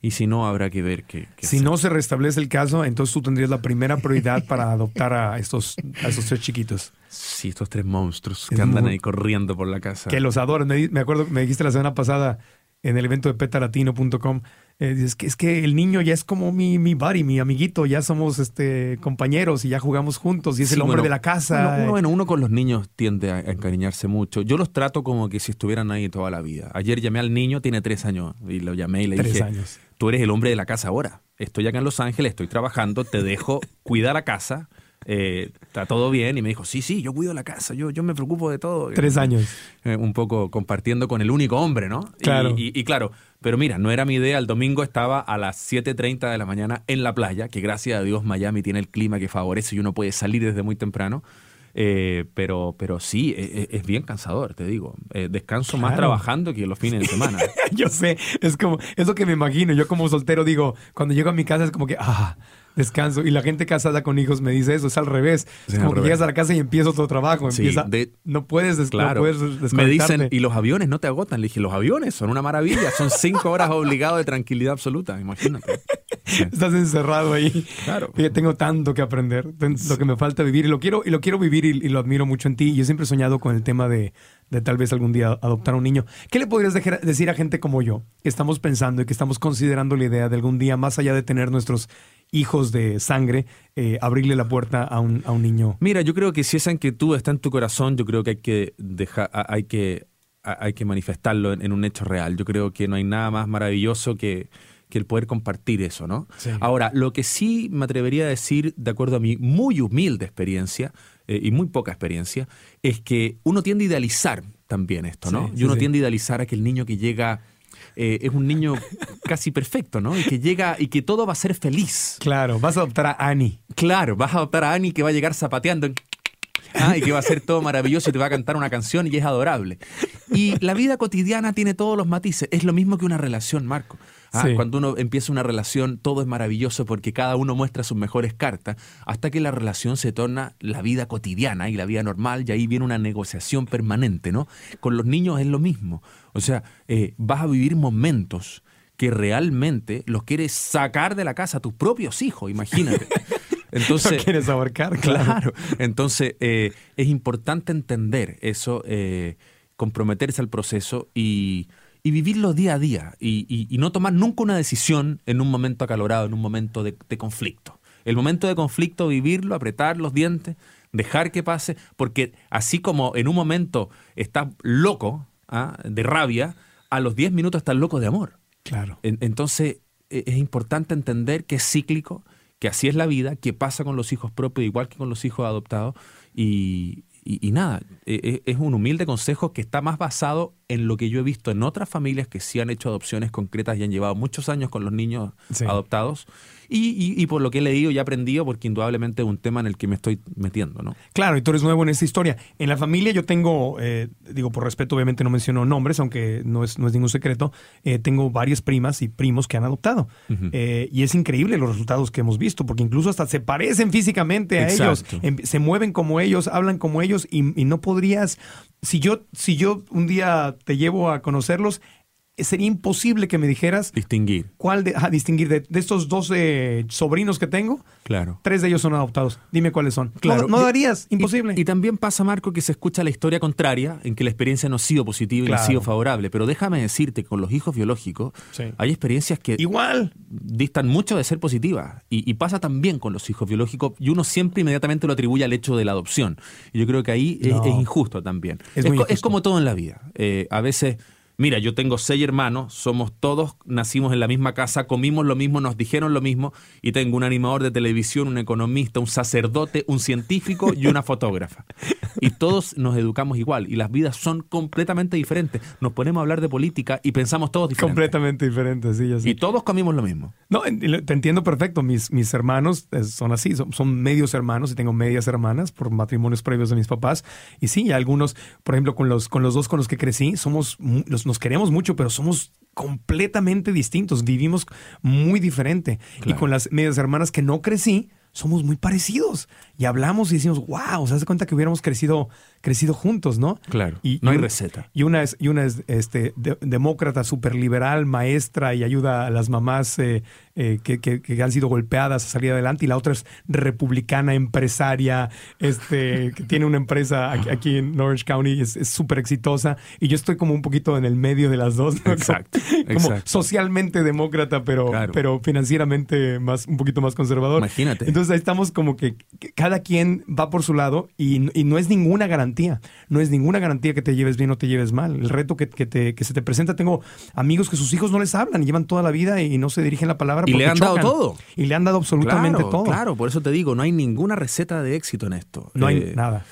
y si no, habrá que ver qué, qué Si hacer. no se restablece el caso, entonces tú tendrías la primera prioridad para [laughs] adoptar a estos, a estos tres chiquitos. Sí, estos tres monstruos Es que andan muy- ahí corriendo por la casa. que los adoran. Me, me acuerdo, me dijiste la semana pasada en el evento de petalatino.com, eh, dices que es que el niño ya es como mi, mi buddy, mi amiguito, ya somos este compañeros y ya jugamos juntos y es Sí, el hombre bueno, de la casa. Uno, bueno, uno con los niños tiende a, a encariñarse mucho. Yo los trato como que si estuvieran ahí toda la vida. Ayer llamé al niño, tiene tres años, y lo llamé y le Tres dije, años. tú eres el hombre de la casa ahora. Estoy acá en Los Ángeles, estoy trabajando, te dejo, cuida la casa, eh, está todo bien. Y me dijo, sí, sí, yo cuido la casa, yo, yo me preocupo de todo. Tres años. Eh, un poco compartiendo con el único hombre, ¿no? Claro. Y, y claro, pero mira, no era mi idea. El domingo estaba a las 7.30 de la mañana en la playa, que gracias a Dios Miami tiene el clima que favorece y uno puede salir desde muy temprano. Eh, pero, pero sí, e, e, es, bien cansador, te digo. Eh, descanso más trabajando que los fines de semana. [laughs] yo sé, es como, es lo que me imagino. Yo como soltero digo, cuando llego a mi casa es como que, ah, descanso. Y la gente casada con hijos me dice eso, es al revés. Es como que llegas a la casa y empieza otro trabajo. Empieza, no, puedes claro. Me dicen, ¿y los aviones no te agotan? Le dije, los aviones son una maravilla, son cinco horas obligado de tranquilidad absoluta, imagínate. [laughs] Estás encerrado ahí. Claro. Y tengo tanto que aprender, lo que me falta vivir y lo quiero, y lo quiero vivir y, lo admiro mucho en ti. Yo siempre he soñado con el tema de, de tal vez algún día adoptar un niño. ¿Qué le podrías decir a gente como yo, que estamos pensando y que estamos considerando la idea de algún día, más allá de tener nuestros hijos de sangre, eh, abrirle la puerta a un, a un niño? Mira, yo creo que si esa inquietud está en tu corazón, yo creo que hay que dejar, hay que, hay que manifestarlo en, un hecho real. Yo creo que no hay nada más maravilloso que, que el poder compartir eso, ¿no? Ahora, lo que sí me atrevería a decir, de acuerdo a mi muy humilde experiencia eh, y muy poca experiencia, es que uno tiende a idealizar también esto, ¿no? y uno tiende a idealizar a que el niño que llega eh, es un niño [laughs] casi perfecto, ¿no? Y que llega y que todo va a ser feliz. Claro, vas a adoptar a Annie. Claro, vas a adoptar a Annie que va a llegar zapateando ah, y que va a ser todo maravilloso y te va a cantar una canción y es adorable. Y la vida cotidiana tiene todos los matices. Es lo mismo que una relación, Marco. Ah, cuando uno empieza una relación, todo es maravilloso porque cada uno muestra sus mejores cartas, hasta que la relación se torna la vida cotidiana y la vida normal, y ahí viene una negociación permanente, ¿no? Con los niños es lo mismo. O sea, eh, vas a vivir momentos que realmente los quieres sacar de la casa a tus propios hijos, imagínate. [laughs] Entonces, quieres abarcar, claro. Entonces, eh, es importante entender eso, eh, comprometerse al proceso y y vivirlo día a día y, no tomar nunca una decisión en un momento acalorado, en un momento de, conflicto. El momento de conflicto, vivirlo, apretar los dientes, dejar que pase, porque así como en un momento estás loco ¿ah? de rabia, a los 10 minutos estás loco de amor. Claro. entonces e, es importante entender que es cíclico, que así es la vida, que pasa con los hijos propios igual que con los hijos adoptados y, y, nada, e, e, es un humilde consejo que está más basado en lo que yo he visto en otras familias que sí han hecho adopciones concretas y han llevado muchos años con los niños adoptados y, por lo que he leído y aprendido, porque indudablemente es un tema en el que me estoy metiendo, ¿no? Claro, y tú eres nuevo en esta historia. En la familia yo tengo, eh, digo, por respeto obviamente no menciono nombres, aunque no es, no es ningún secreto, eh, tengo varias primas y primos que han adoptado. Eh, y es increíble los resultados que hemos visto, porque incluso hasta se parecen físicamente a ellos, em, se mueven como ellos, hablan como ellos, y, y no podrías, si yo, si yo un día te llevo a conocerlos, sería imposible que me dijeras. Distinguir. ¿Cuál de, distinguir de, estos 12 sobrinos que tengo? Claro. Tres de ellos son adoptados. Dime cuáles son. Claro. No, darías, imposible. Y, también pasa, Marco, que se escucha la historia contraria, en que la experiencia no ha sido positiva y no ha sido favorable. Pero déjame decirte que con los hijos biológicos hay experiencias que. Igual. Distan mucho de ser positivas. Y, pasa también con los hijos biológicos. Y uno siempre inmediatamente lo atribuye al hecho de la adopción. Y yo creo que ahí es, injusto también. Es, es, como todo en la vida. Eh, a veces mira, yo tengo seis hermanos, somos todos, nacimos en la misma casa, comimos lo mismo, nos dijeron lo mismo, y tengo un animador de televisión, un economista, un sacerdote, un científico y una fotógrafa. Y todos nos educamos igual, y las vidas son completamente diferentes. Nos ponemos a hablar de política y pensamos todos diferentes. Completamente diferentes, sí, ya Y todos comimos lo mismo. No, te entiendo perfecto. Mis, mis hermanos eh, son así, son, medios hermanos y tengo medias hermanas por matrimonios previos de mis papás. Y sí, algunos, por ejemplo, con los, con los dos con los que crecí, somos los nos queremos mucho, pero somos completamente distintos, vivimos muy diferente. Y con las medias hermanas que no crecí, somos muy parecidos. Y hablamos y decimos, wow, se hace cuenta que hubiéramos crecido, crecido juntos, ¿no? Claro. Y, no hay receta. Y una es, y una es este, demócrata, súper liberal, maestra y ayuda a las mamás eh, eh, que, han sido golpeadas a salir adelante. Y la otra es republicana, empresaria, este, que tiene una empresa [laughs] aquí, en Orange County, es súper exitosa. Y yo estoy como un poquito en el medio de las dos, Exacto. [laughs] Como, socialmente demócrata, pero, pero financieramente más, un poquito más conservador. Imagínate. Entonces, ahí estamos como que cada quien va por su lado y, no es ninguna garantía, no es ninguna garantía que te lleves bien o te lleves mal. El reto que, te, que se te presenta, tengo amigos que sus hijos no les hablan y llevan toda la vida y no se dirigen la palabra. Y le han dado todo. Y le han dado absolutamente todo. Claro, por eso te digo, no hay ninguna receta de éxito en esto. No hay eh, nada.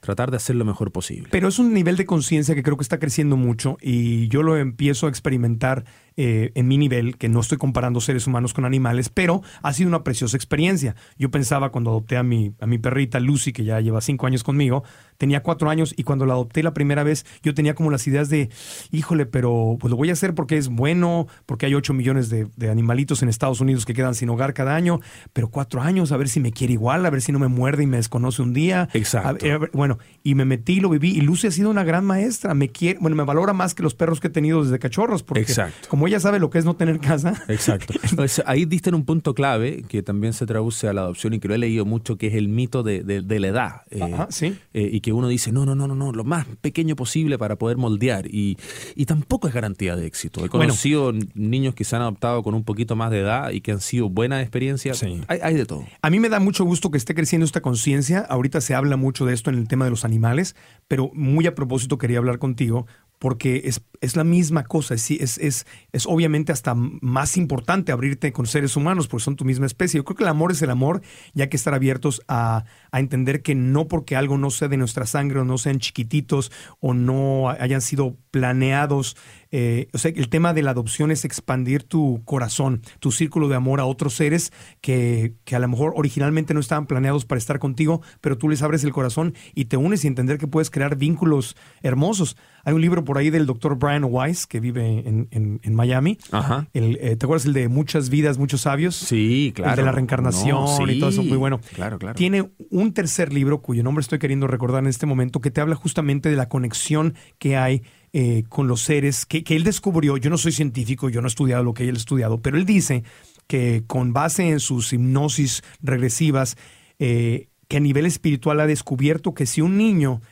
tratar de hacer lo mejor posible. Pero es un nivel de conciencia que creo que está creciendo mucho y yo lo empiezo a experimentar eh, en mi nivel, que no estoy comparando seres humanos con animales, pero ha sido una preciosa experiencia. Yo pensaba cuando adopté a mi, a mi perrita Lucy, que ya lleva cinco años conmigo, tenía cuatro años y cuando la adopté la primera vez, yo tenía como las ideas de, híjole, pero pues lo voy a hacer porque es bueno, porque hay ocho millones de, de animalitos en Estados Unidos que quedan sin hogar cada año, pero cuatro años, a ver si me quiere igual, a ver si no me muerde y me desconoce un día. Exacto. bueno, y me metí, lo viví y Lucy ha sido una gran maestra, me quiere, bueno, me valora más que los perros que he tenido desde cachorros, porque Exacto. como ella sabe lo que es no tener casa. Exacto. [laughs] Entonces, ahí diste en un punto clave que también se traduce a la adopción y que lo he leído mucho, que es el mito de, de- de la edad. Eh, Ajá, sí. eh, y que uno dice, no, no, no, no, no, lo más pequeño posible para poder moldear. Y, y tampoco es garantía de éxito. He Bueno. conocido niños que se han adoptado con un poquito más de edad y que han sido buenas experiencias. Sí. Hay, hay de todo. A mí me da mucho gusto que esté creciendo esta conciencia. Ahorita se habla mucho de esto en el tema de los animales, pero muy a propósito quería hablar contigo porque es, es la misma cosa. Es, es, es, obviamente hasta más importante abrirte con seres humanos porque son tu misma especie. Yo creo que el amor es el amor y hay que estar abiertos a, a entender que no porque algo no sea de nuestra sangre o no sean chiquititos o no hayan sido planeados. Eh, o sea, el tema de la adopción es expandir tu corazón, tu círculo de amor a otros seres que, que a lo mejor originalmente no estaban planeados para estar contigo, pero tú les abres el corazón y te unes y entender que puedes crear vínculos hermosos. Hay un libro por ahí del doctor Brian Weiss que vive en, en- en Miami. Ajá. El, eh, ¿Te acuerdas el de Muchas vidas, muchos sabios? Sí, claro. El de la reencarnación No, y todo eso, muy bueno. Claro, claro. Tiene un tercer libro cuyo nombre estoy queriendo recordar en este momento, que te habla justamente de la conexión que hay eh, con los seres que, que él descubrió. Yo no soy científico, yo no he estudiado lo que él ha estudiado, pero él dice que con base en sus hipnosis regresivas, eh, que a nivel espiritual ha descubierto que si un niño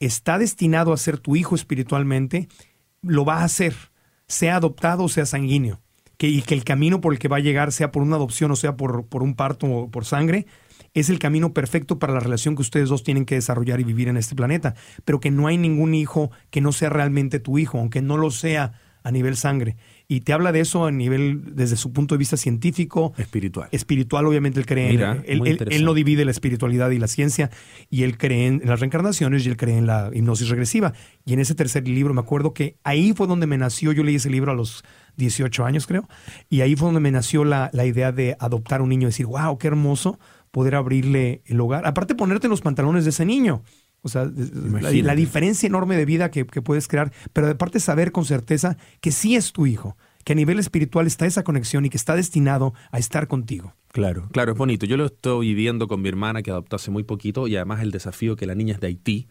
está destinado a ser tu hijo espiritualmente, lo va a hacer, sea adoptado o sea sanguíneo. Que, y que el camino por el que va a llegar, sea por una adopción o sea por, por un parto o por sangre, es el camino perfecto para la relación que ustedes dos tienen que desarrollar y vivir en este planeta. Pero que no hay ningún hijo que no sea realmente tu hijo, aunque no lo sea a nivel sangre. Y te habla de eso a nivel, desde su punto de vista científico, Espiritual. espiritual, obviamente él cree Mira, en, él, él- él no divide la espiritualidad y la ciencia, y él cree en las reencarnaciones y él cree en la hipnosis regresiva. Y en ese tercer libro me acuerdo que ahí fue donde me nació, yo leí ese libro a los 18 años creo, y ahí fue donde me nació la, la idea de adoptar un niño, decir, wow, qué hermoso poder abrirle el hogar. Aparte ponerte en los pantalones de ese niño. O sea, la, diferencia enorme de vida que, que puedes crear, pero aparte saber con certeza que sí es tu hijo, que a nivel espiritual está esa conexión y que está destinado a estar contigo. Claro, claro, es bonito. Yo lo estoy viviendo con mi hermana que adoptó hace muy poquito y además el desafío que la niña es de Haití.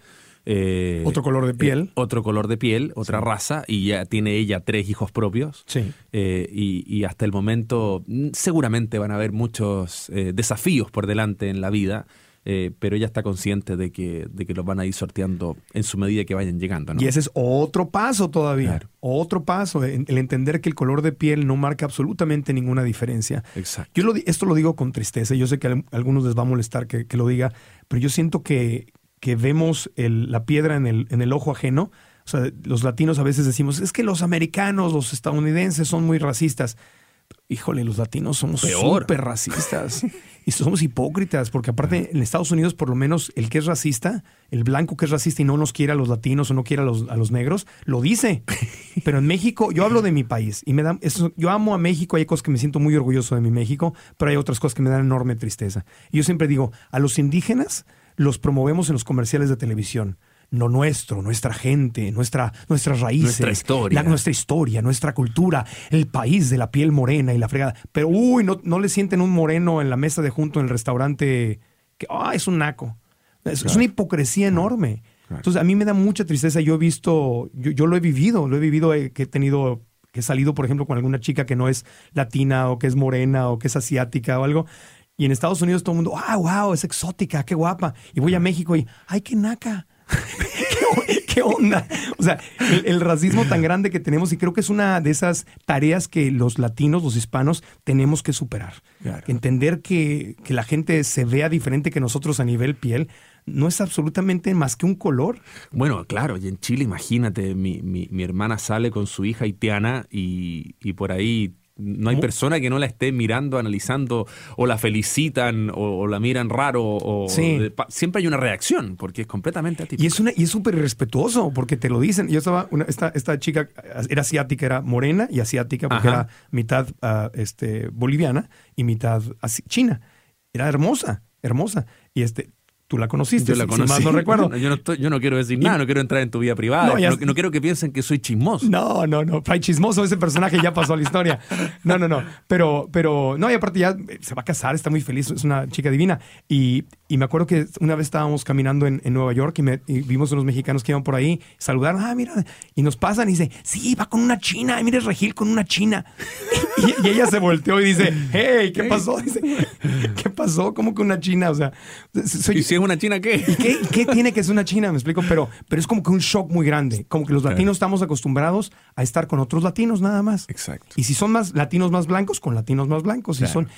Eh, Otro color de piel. eh, otro color de piel, otra raza y ya tiene ella tres hijos propios. Sí. Eh, y, y hasta el momento mm, seguramente van a haber muchos desafíos por delante en la vida, eh, pero ella está consciente de que, de que los van a ir sorteando en su medida que vayan llegando. ¿no? Y ese es otro paso todavía. Claro. Otro paso. El entender que el color de piel no marca absolutamente ninguna diferencia. Exacto. Yo lo esto lo digo con tristeza. Yo sé que a al- algunos les va a molestar que, que lo diga, pero yo siento que, que vemos el- la piedra en el, en el ojo ajeno. O sea, los latinos a veces decimos, es que los americanos, los estadounidenses son muy racistas. Híjole, los latinos somos Peor. súper racistas y somos hipócritas, porque aparte en Estados Unidos, por lo menos el que es racista, el blanco que es racista y no nos quiere a los latinos o no quiere a los, a los negros, lo dice. [laughs] Pero en México, yo hablo de mi país y me da, eso, yo amo a México, hay cosas que me siento muy orgulloso de mi México, pero hay otras cosas que me dan enorme tristeza. Y yo siempre digo, a los indígenas los promovemos en los comerciales de televisión. No nuestro, nuestra gente, nuestra, nuestras raíces, Nuestra historia. la- nuestra historia, nuestra cultura, el país de la piel morena y la fregada. Pero, uy, no, no le sienten un moreno en la mesa de junto en el restaurante que, ah, es un naco. Es, es una hipocresía enorme. Entonces, a mí me da mucha tristeza. Yo he visto, yo, yo lo he vivido, lo he vivido, eh, que he tenido, que he salido, por ejemplo, con alguna chica que no es latina o que es morena o que es asiática o algo. Y en Estados Unidos todo el mundo, wow, wow, es exótica, qué guapa. Y voy a México y, ay, qué naca. [laughs] ¿Qué, qué onda? O sea, el, el racismo tan grande que tenemos y creo que es una de esas tareas que los latinos, los hispanos, tenemos que superar. Claro. Entender que, que la gente se vea diferente que nosotros a nivel piel no es absolutamente más que un color. Bueno, claro, y en Chile, imagínate, mi, mi, mi hermana sale con su hija haitiana y, y por ahí no hay persona que no la esté mirando, analizando, o la felicitan, o, la miran raro, o siempre hay una reacción, porque es completamente atípico. Y es una, y es súper irrespetuoso, porque te lo dicen. Yo estaba, esta, esta chica era asiática, era morena y asiática, porque era mitad ah, este, boliviana y mitad china. Era hermosa, hermosa. Y este, Tú la conociste, yo la conocí. más no recuerdo. [laughs] yo, no yo, no quiero decir nada, no quiero entrar en tu vida privada. No, quiero que piensen que soy chismoso. No, no, no. Fray Chismoso, ese personaje ya pasó a la historia. No, no, no. Pero, pero, no, y aparte ya se va a casar, está muy feliz, es una chica divina. Y, y me acuerdo que una vez estábamos caminando en, en Nueva York y, me, vimos unos mexicanos que iban por ahí, saludaron, ah, mira, y nos pasan y dice, sí, va con una china, y mire Regil con una china. [laughs] y, ella se volteó y dice, hey, ¿qué pasó? [laughs] Dice, ¿qué pasó? ¿Cómo que una china? O sea, soy, una china qué? ¿Y qué, tiene que ser una china? Me explico, pero, pero es como que un shock muy grande. Como que los latinos estamos acostumbrados a estar con otros latinos nada más. Exacto. Y si son más latinos más blancos, con latinos más blancos. son,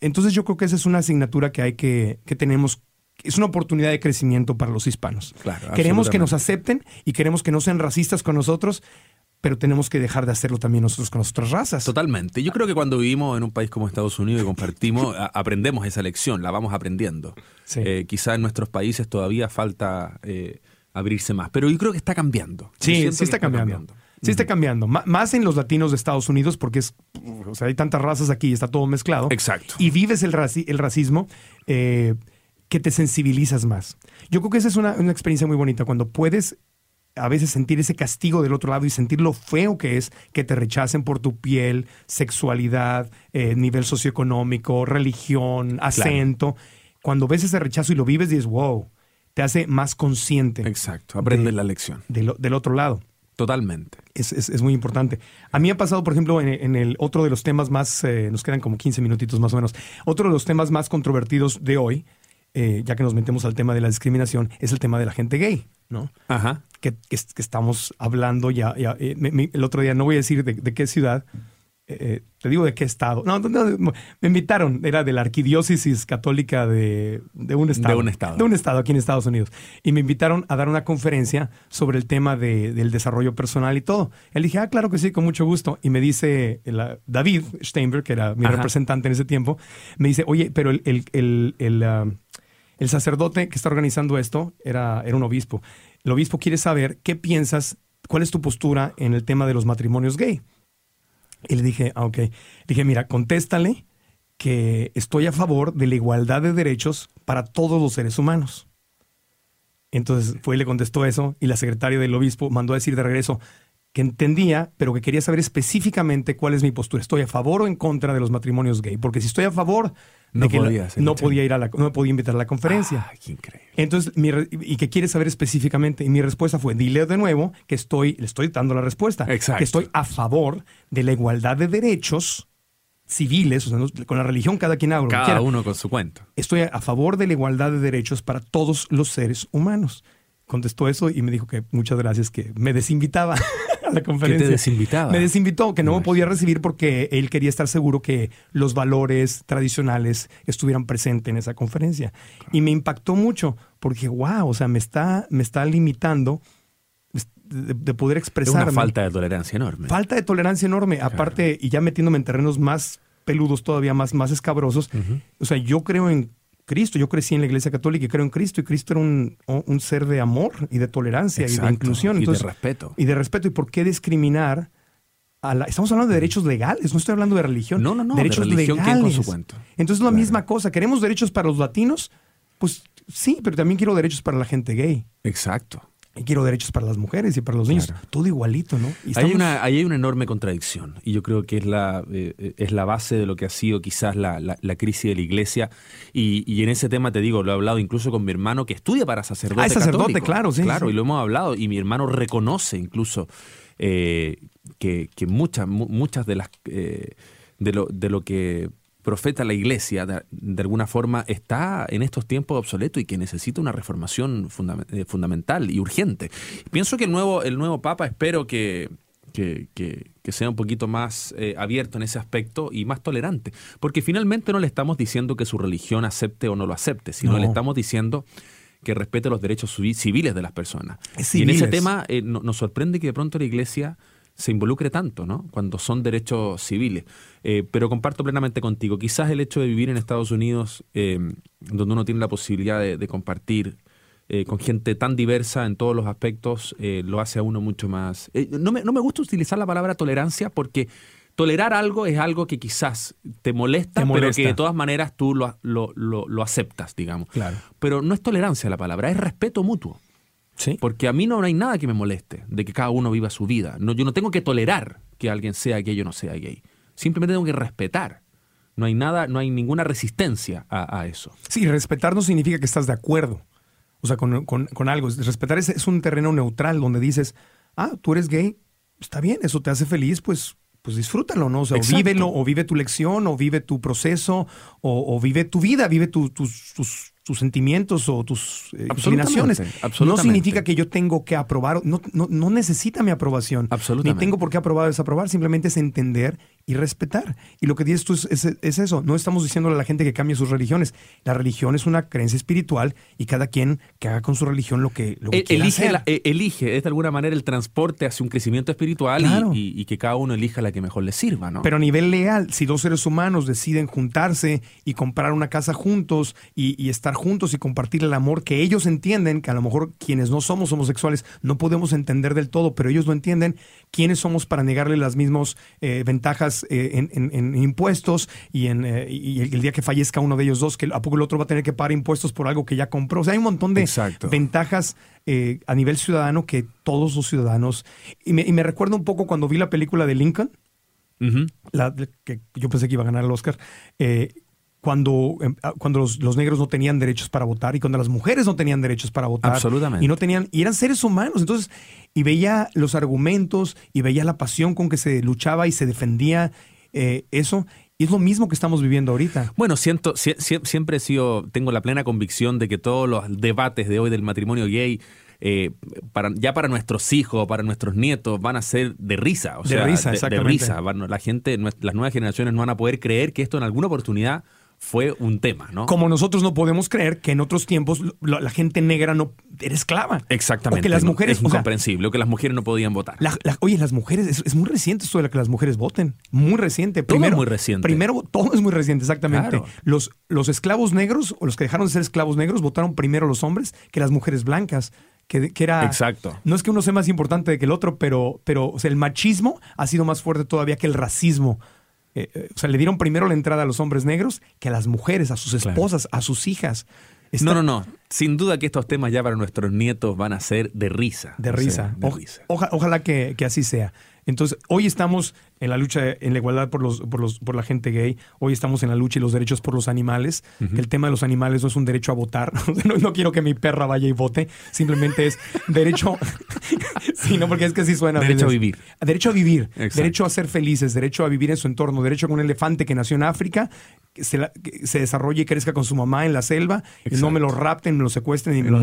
entonces yo creo que esa es una asignatura que hay que, que tenemos es una oportunidad de crecimiento para los hispanos. Claro, queremos que nos acepten y queremos que no sean racistas con nosotros, pero tenemos que dejar de hacerlo también nosotros con otras razas. Totalmente. Yo creo que cuando vivimos en un país como Estados Unidos y compartimos, [laughs] aprendemos esa lección, la vamos aprendiendo. Eh, quizá en nuestros países todavía falta eh, abrirse más, pero yo creo que está cambiando. Sí, sí está, cambiando. Sí está cambiando. más en los latinos de Estados Unidos porque es, o sea, hay tantas razas aquí y está todo mezclado. Exacto. Y vives el, el racismo. Eh, que te sensibilizas más. Yo creo que esa es una, una experiencia muy bonita, cuando puedes a veces sentir ese castigo del otro lado y sentir lo feo que es que te rechacen por tu piel, sexualidad, eh, nivel socioeconómico, religión, acento. Cuando ves ese rechazo y lo vives, dices, wow, te hace más consciente. Exacto, aprendes la lección. del otro lado. Totalmente. Es, es, muy importante. A mí ha pasado, por ejemplo, en, el otro de los temas más, eh, nos quedan como 15 minutitos más o menos, otro de los temas más controvertidos de hoy, eh, ya que nos metemos al tema de la discriminación, es el tema de la gente gay, ¿no? Ajá que, estamos hablando ya. ya eh, el otro día, no voy a decir de, qué ciudad, eh, eh, te digo de qué estado. No, me invitaron, era de la arquidiócesis católica de, un estado. De un estado. De un estado aquí en Estados Unidos. Y me invitaron a dar una conferencia sobre el tema del desarrollo personal y todo. Él dije, ah, claro que sí, con mucho gusto. Y me dice David Steinberg, que era mi representante en ese tiempo, me dice, oye, pero el, el, el, ah, sacerdote que está organizando esto era, era un obispo el obispo quiere saber qué piensas, cuál es tu postura en el tema de los matrimonios gay. Y le dije, ah, ok. Le dije, mira, contéstale que estoy a favor de la igualdad de derechos para todos los seres humanos. Entonces fue y le contestó eso y la secretaria del obispo mandó a decir de regreso que entendía, pero que quería saber específicamente cuál es mi postura. ¿Estoy a favor o en contra de los matrimonios gay? Porque si estoy a favor, no, podía, no podía ir a la, no podía invitar a la conferencia. Ah, qué increíble. Entonces, y que quiere saber específicamente, y mi respuesta fue, dile de nuevo que estoy, le estoy dando la respuesta, Exacto. que estoy a favor de la igualdad de derechos civiles, o sea, con la religión cada quien habla. Cada uno con su cuento. Estoy a favor de la igualdad de derechos para todos los seres humanos. Contestó eso y me dijo que muchas gracias, que me desinvitaba. [laughs] la conferencia. te desinvitaba? Me desinvitó, que no me podía recibir porque él quería estar seguro que los valores tradicionales estuvieran presentes en esa conferencia. Y me impactó mucho porque, wow, o sea, me está, me está limitando de, poder expresar. una falta de tolerancia enorme. Falta de tolerancia enorme. Aparte, y ya metiéndome en terrenos más peludos todavía, más, más escabrosos. O sea, yo creo en Cristo. Yo crecí en la iglesia católica y creo en Cristo y Cristo era un, ser de amor y de tolerancia y de inclusión. y de respeto. Y de respeto. ¿Y por qué discriminar? A la, estamos hablando de derechos legales, no estoy hablando de religión. No, no, no. Derechos de religión, legales. con su cuento? Entonces es la misma cosa. ¿Queremos derechos para los latinos? Pues sí, pero también quiero derechos para la gente gay. Exacto. Y quiero derechos para las mujeres y para los niños. Todo igualito, ¿no? hay una, ahí hay una enorme contradicción. Y yo creo que es la, eh, es la base de lo que ha sido quizás la, la, crisis de la iglesia. Y, y, en ese tema te digo, lo he hablado incluso con mi hermano que estudia para sacerdote. Ah, es sacerdote, claro, sí. Claro, y lo hemos hablado. Y mi hermano reconoce incluso eh, que, que, muchas, muchas de las. Eh, de, lo, de lo que profeta la iglesia, de, alguna forma, está en estos tiempos obsoleto y que necesita una reformación eh, fundamental y urgente. Pienso que el nuevo, el nuevo Papa, espero que, que, sea un poquito más eh, abierto en ese aspecto y más tolerante, porque finalmente no le estamos diciendo que su religión acepte o no lo acepte, sino le estamos diciendo que respete los derechos civiles de las personas. Y en ese tema eh, nos sorprende que de pronto la iglesia se involucre tanto, ¿no? Cuando son derechos civiles. Eh, pero comparto plenamente contigo. Quizás el hecho de vivir en Estados Unidos, eh, donde uno tiene la posibilidad de, compartir eh, con gente tan diversa en todos los aspectos, lo hace a uno mucho más. no, me, no me gusta utilizar la palabra tolerancia porque tolerar algo es algo que quizás te molesta, pero que de todas maneras tú lo, lo, lo, aceptas, digamos. Claro. Pero no es tolerancia la palabra, es respeto mutuo. Sí. Porque a mí no hay nada que me moleste de que cada uno viva su vida. No, yo no tengo que tolerar que alguien sea gay o no sea gay. Simplemente tengo que respetar. No hay nada, no hay ninguna resistencia a, eso. Sí, respetar no significa que estás de acuerdo. O sea, con, con, algo. Respetar es, es, un terreno neutral donde dices, ah, tú eres gay, está bien, eso te hace feliz, pues pues disfrútalo, ¿no? O sea, o vívelo, o vive tu lección, o vive tu proceso, o, vive tu vida, vive tus, tus, tus sentimientos o tus eh, inclinaciones. No significa que yo tengo que aprobar, no, no, no necesita mi aprobación. Absolutamente. Ni tengo por qué aprobar o desaprobar, simplemente es entender y respetar. Y lo que dices tú es, eso, no estamos diciéndole a la gente que cambie sus religiones. La religión es una creencia espiritual y cada quien que haga con su religión lo que, lo que e, elige, e, elige de alguna manera el transporte hacia un crecimiento espiritual y, que cada uno elija la que mejor le sirva. ¿no? Pero a nivel leal, si dos seres humanos deciden juntarse y comprar una casa juntos y, estar juntos y compartir el amor que ellos entienden, que a lo mejor quienes no somos homosexuales no podemos entender del todo, pero ellos lo entienden, ¿quiénes somos para negarle las mismas eh, ventajas eh, en, impuestos y, en, eh, el, día que fallezca uno de ellos dos, que a poco el otro va a tener que pagar impuestos por algo que ya compró. O sea, hay un montón de ventajas eh, a nivel ciudadano que todos los ciudadanos... Y me, y me recuerda un poco cuando vi la película de Lincoln, la, que yo pensé que iba a ganar el Oscar cuando, em, ah, cuando los, negros no tenían derechos para votar y cuando las mujeres no tenían derechos para votar. Absolutamente. Y no tenían, y eran seres humanos. Entonces, y veía los argumentos y veía la pasión con que se luchaba y se defendía eh, eso. Y es lo mismo que estamos viviendo ahorita. Bueno, siento, siempre he sido, tengo la plena convicción de que todos los debates de hoy del matrimonio gay eh, para, ya para nuestros hijos, para nuestros nietos, van a ser de risa. O de risa, exactamente. De risa. La gente, las nuevas generaciones no van a poder creer que esto en alguna oportunidad fue un tema, ¿no? Como nosotros no podemos creer que en otros tiempos la, gente negra no era esclava. Exactamente. O que las mujeres. Es incomprensible, o, que las mujeres no podían votar. oye, las mujeres, es, muy reciente esto de que las mujeres voten. Muy reciente. Primero, muy reciente. Primero, todo es muy reciente, exactamente. Los, los esclavos negros, o los que dejaron de ser esclavos negros, votaron primero los hombres que las mujeres blancas. Que, que, era. Exacto. No es que uno sea más importante que el otro, pero, pero el machismo ha sido más fuerte todavía que el racismo. Eh, eh, o sea, le dieron primero la entrada a los hombres negros que a las mujeres, a sus esposas, a sus hijas. No, no, no. Sin duda que estos temas ya para nuestros nietos van a ser de risa. De risa. ojalá que, que, así sea. Entonces, hoy estamos en la lucha, en la igualdad por, los, por, los, por la gente gay, hoy estamos en la lucha y los derechos por los animales, que el tema de los animales no es un derecho a votar, [laughs] no, quiero que mi perra vaya y vote, simplemente es derecho, [laughs] sí, no, porque es que así suena. Derecho a vivir. Derecho a vivir, derecho a ser felices, derecho a vivir en su entorno, derecho a un elefante que nació en África, que se, se desarrolle y crezca con su mamá en la selva, y no me lo rapten, me lo secuestren y me lo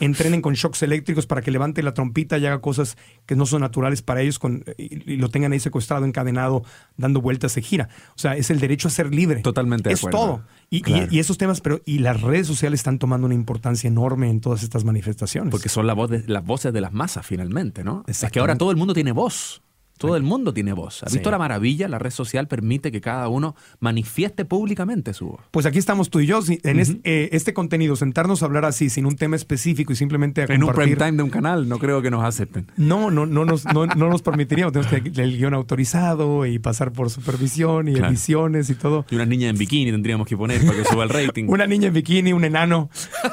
entrenen con shocks eléctricos para que levante la trompita y haga cosas que no son naturales para ellos con, y, lo tengan ahí secuestrado en encadenado dando vueltas se gira. O sea, es el derecho a ser libre. Totalmente. Es todo. Y, esos temas, pero y las redes sociales están tomando una importancia enorme en todas estas manifestaciones. Porque son la voz de, las voces de las masas finalmente, ¿no? Es que ahora todo el mundo tiene voz. Todo el mundo tiene voz. ¿Has visto la maravilla? La red social permite que cada uno manifieste públicamente su voz. Pues aquí estamos tú y yo, en eh, este contenido, sentarnos a hablar así, sin un tema específico y simplemente a En un prime time de un canal, no creo que nos acepten. No, no, no nos, no, [laughs] nos permitiríamos. Tenemos que el guion autorizado y pasar por supervisión y ediciones y todo. Y una niña en bikini tendríamos que poner para que suba el rating. [laughs] una niña en bikini, un enano,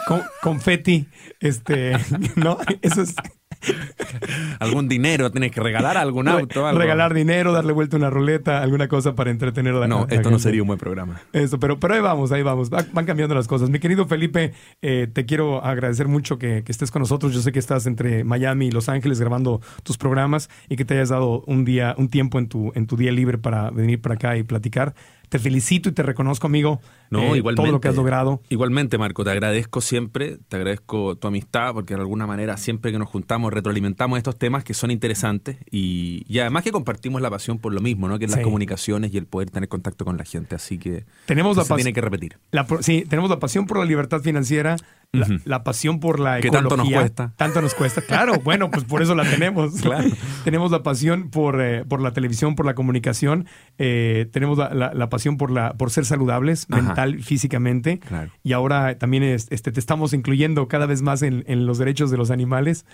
con, confeti, este, [laughs] no, eso es... [laughs] algún dinero, tienes que regalar algún auto. Algo. Regalar dinero, darle vuelta una ruleta, alguna cosa para entretener a la No, esto no sería un buen programa. Eso, pero, pero ahí vamos, ahí vamos. Van cambiando las cosas. Mi querido Felipe, eh, te quiero agradecer mucho que, que, estés con nosotros. Yo sé que estás entre Miami y Los Ángeles grabando tus programas y que te hayas dado un día, un tiempo en tu, en tu día libre para venir para acá y platicar te felicito y te reconozco, amigo, no, eh, todo lo que has logrado. Igualmente, Marco, te agradezco siempre, te agradezco tu amistad, porque de alguna manera siempre que nos juntamos retroalimentamos estos temas que son interesantes y, además que compartimos la pasión por lo mismo, ¿no? que es las comunicaciones y el poder tener contacto con la gente. Así que tenemos la tiene que repetir. sí, tenemos la pasión por la libertad financiera la, pasión por la Que ecología. tanto nos cuesta. Tanto nos cuesta, claro. Bueno, pues por eso la tenemos. [laughs] Claro. tenemos la pasión por, eh, por la televisión, por la comunicación. eh, tenemos la, la- la pasión por, la, por ser saludables, Ajá. mental, físicamente. Claro. Y ahora también es- este, te estamos incluyendo cada vez más en, en los derechos de los animales.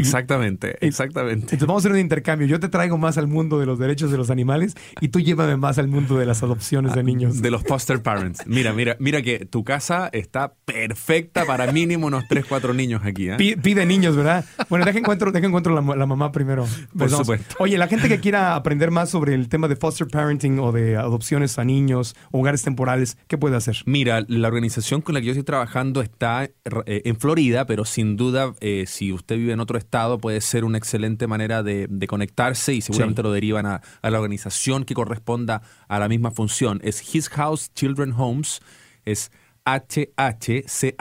Exactamente, exactamente. Entonces vamos a hacer un intercambio. Yo te traigo más al mundo de los derechos de los animales y tú llévame más al mundo de las adopciones de niños. Ah, De los foster parents. Mira, mira, mira que tu casa está perfecta para mínimo unos 3, 4 niños aquí. ¿eh? Pi- Pide niños, ¿verdad? Bueno, deja encuentro, deja encuentro la, la mamá primero. Por vamos. supuesto. Oye, la gente que quiera aprender más sobre el tema de foster parenting o de adopciones a niños, o hogares temporales, ¿qué puede hacer? Mira, la organización con la que yo estoy trabajando está eh, en Florida, pero sin duda, eh, si usted vive en otro estado, puede ser una excelente manera de, de conectarse y seguramente Sí. lo derivan a, a la organización que corresponda a la misma función. Es His House Children Homes, es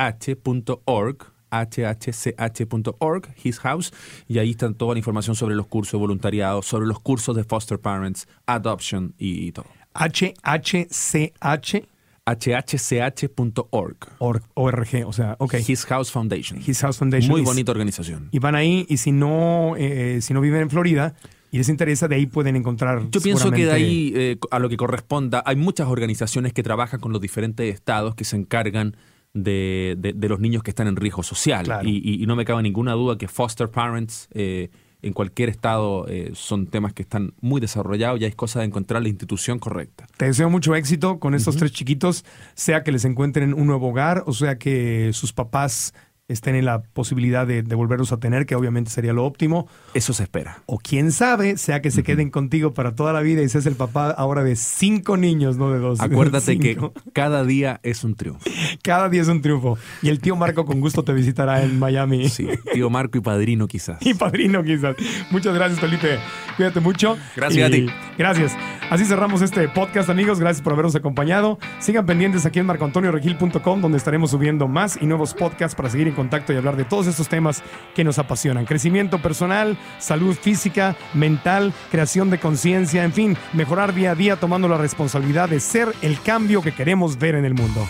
hhch.org hhch.org, His House, y ahí está toda la información sobre los cursos de voluntariado, sobre los cursos de foster parents, adoption y, y todo. HHCH hhch.org. or- ORG, o sea, ok. His House Foundation. His House Foundation. Muy bonita organización. Y van ahí, y si no, eh, si no viven en Florida y les interesa, de ahí pueden encontrar. Yo pienso que de ahí, eh, a lo que corresponda, hay muchas organizaciones que trabajan con los diferentes estados que se encargan de, de- de los niños que están en riesgo social. Claro. Y, y- y no me cabe ninguna duda que foster parents eh, en cualquier estado eh, son temas que están muy desarrollados y hay cosas de encontrar la institución correcta. Te deseo mucho éxito con estos tres chiquitos, sea que les encuentren un nuevo hogar, o sea que sus papás estén en la posibilidad de, de volverlos a tener, que obviamente sería lo óptimo. Eso se espera. O quién sabe, sea que se queden contigo para toda la vida y seas el papá ahora de cinco niños, no de dos. Acuérdate [laughs] que cada día es un triunfo. cada día es un triunfo. Y el tío Marco con gusto te visitará en Miami. Sí, tío Marco y padrino quizás. [laughs] Y padrino quizás. Muchas gracias, Felipe. Cuídate mucho. Gracias a ti. Gracias. Así cerramos este podcast, amigos. Gracias por habernos acompañado. Sigan pendientes aquí en marcoantonioregil.com, donde estaremos subiendo más y nuevos podcasts para seguir en contacto y hablar de todos estos temas que nos apasionan. Crecimiento personal, salud física, mental, creación de conciencia, en fin, mejorar día a día tomando la responsabilidad de ser el cambio que queremos ver en el mundo.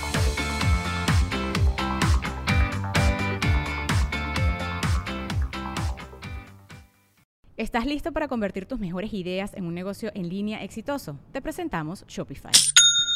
¿Estás listo para convertir tus mejores ideas en un negocio en línea exitoso? Te presentamos Shopify.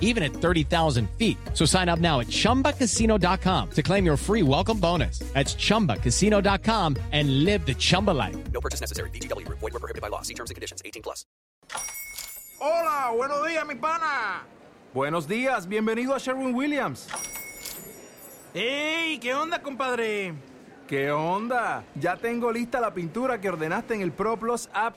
even at 30,000 feet. So sign up now at chumbacasino.com to claim your free welcome bonus. That's chumbacasino.com and live the Chumba life. No purchase necessary. VGW. Void were prohibited by law. See terms and conditions. 18 plus. Hola, buenos días, mi pana. Buenos días, bienvenido a Sherwin Williams. ¡Ey! ¿Qué onda, compadre? ¿Qué onda? Ya tengo lista la pintura que ordenaste en el ProPlus app.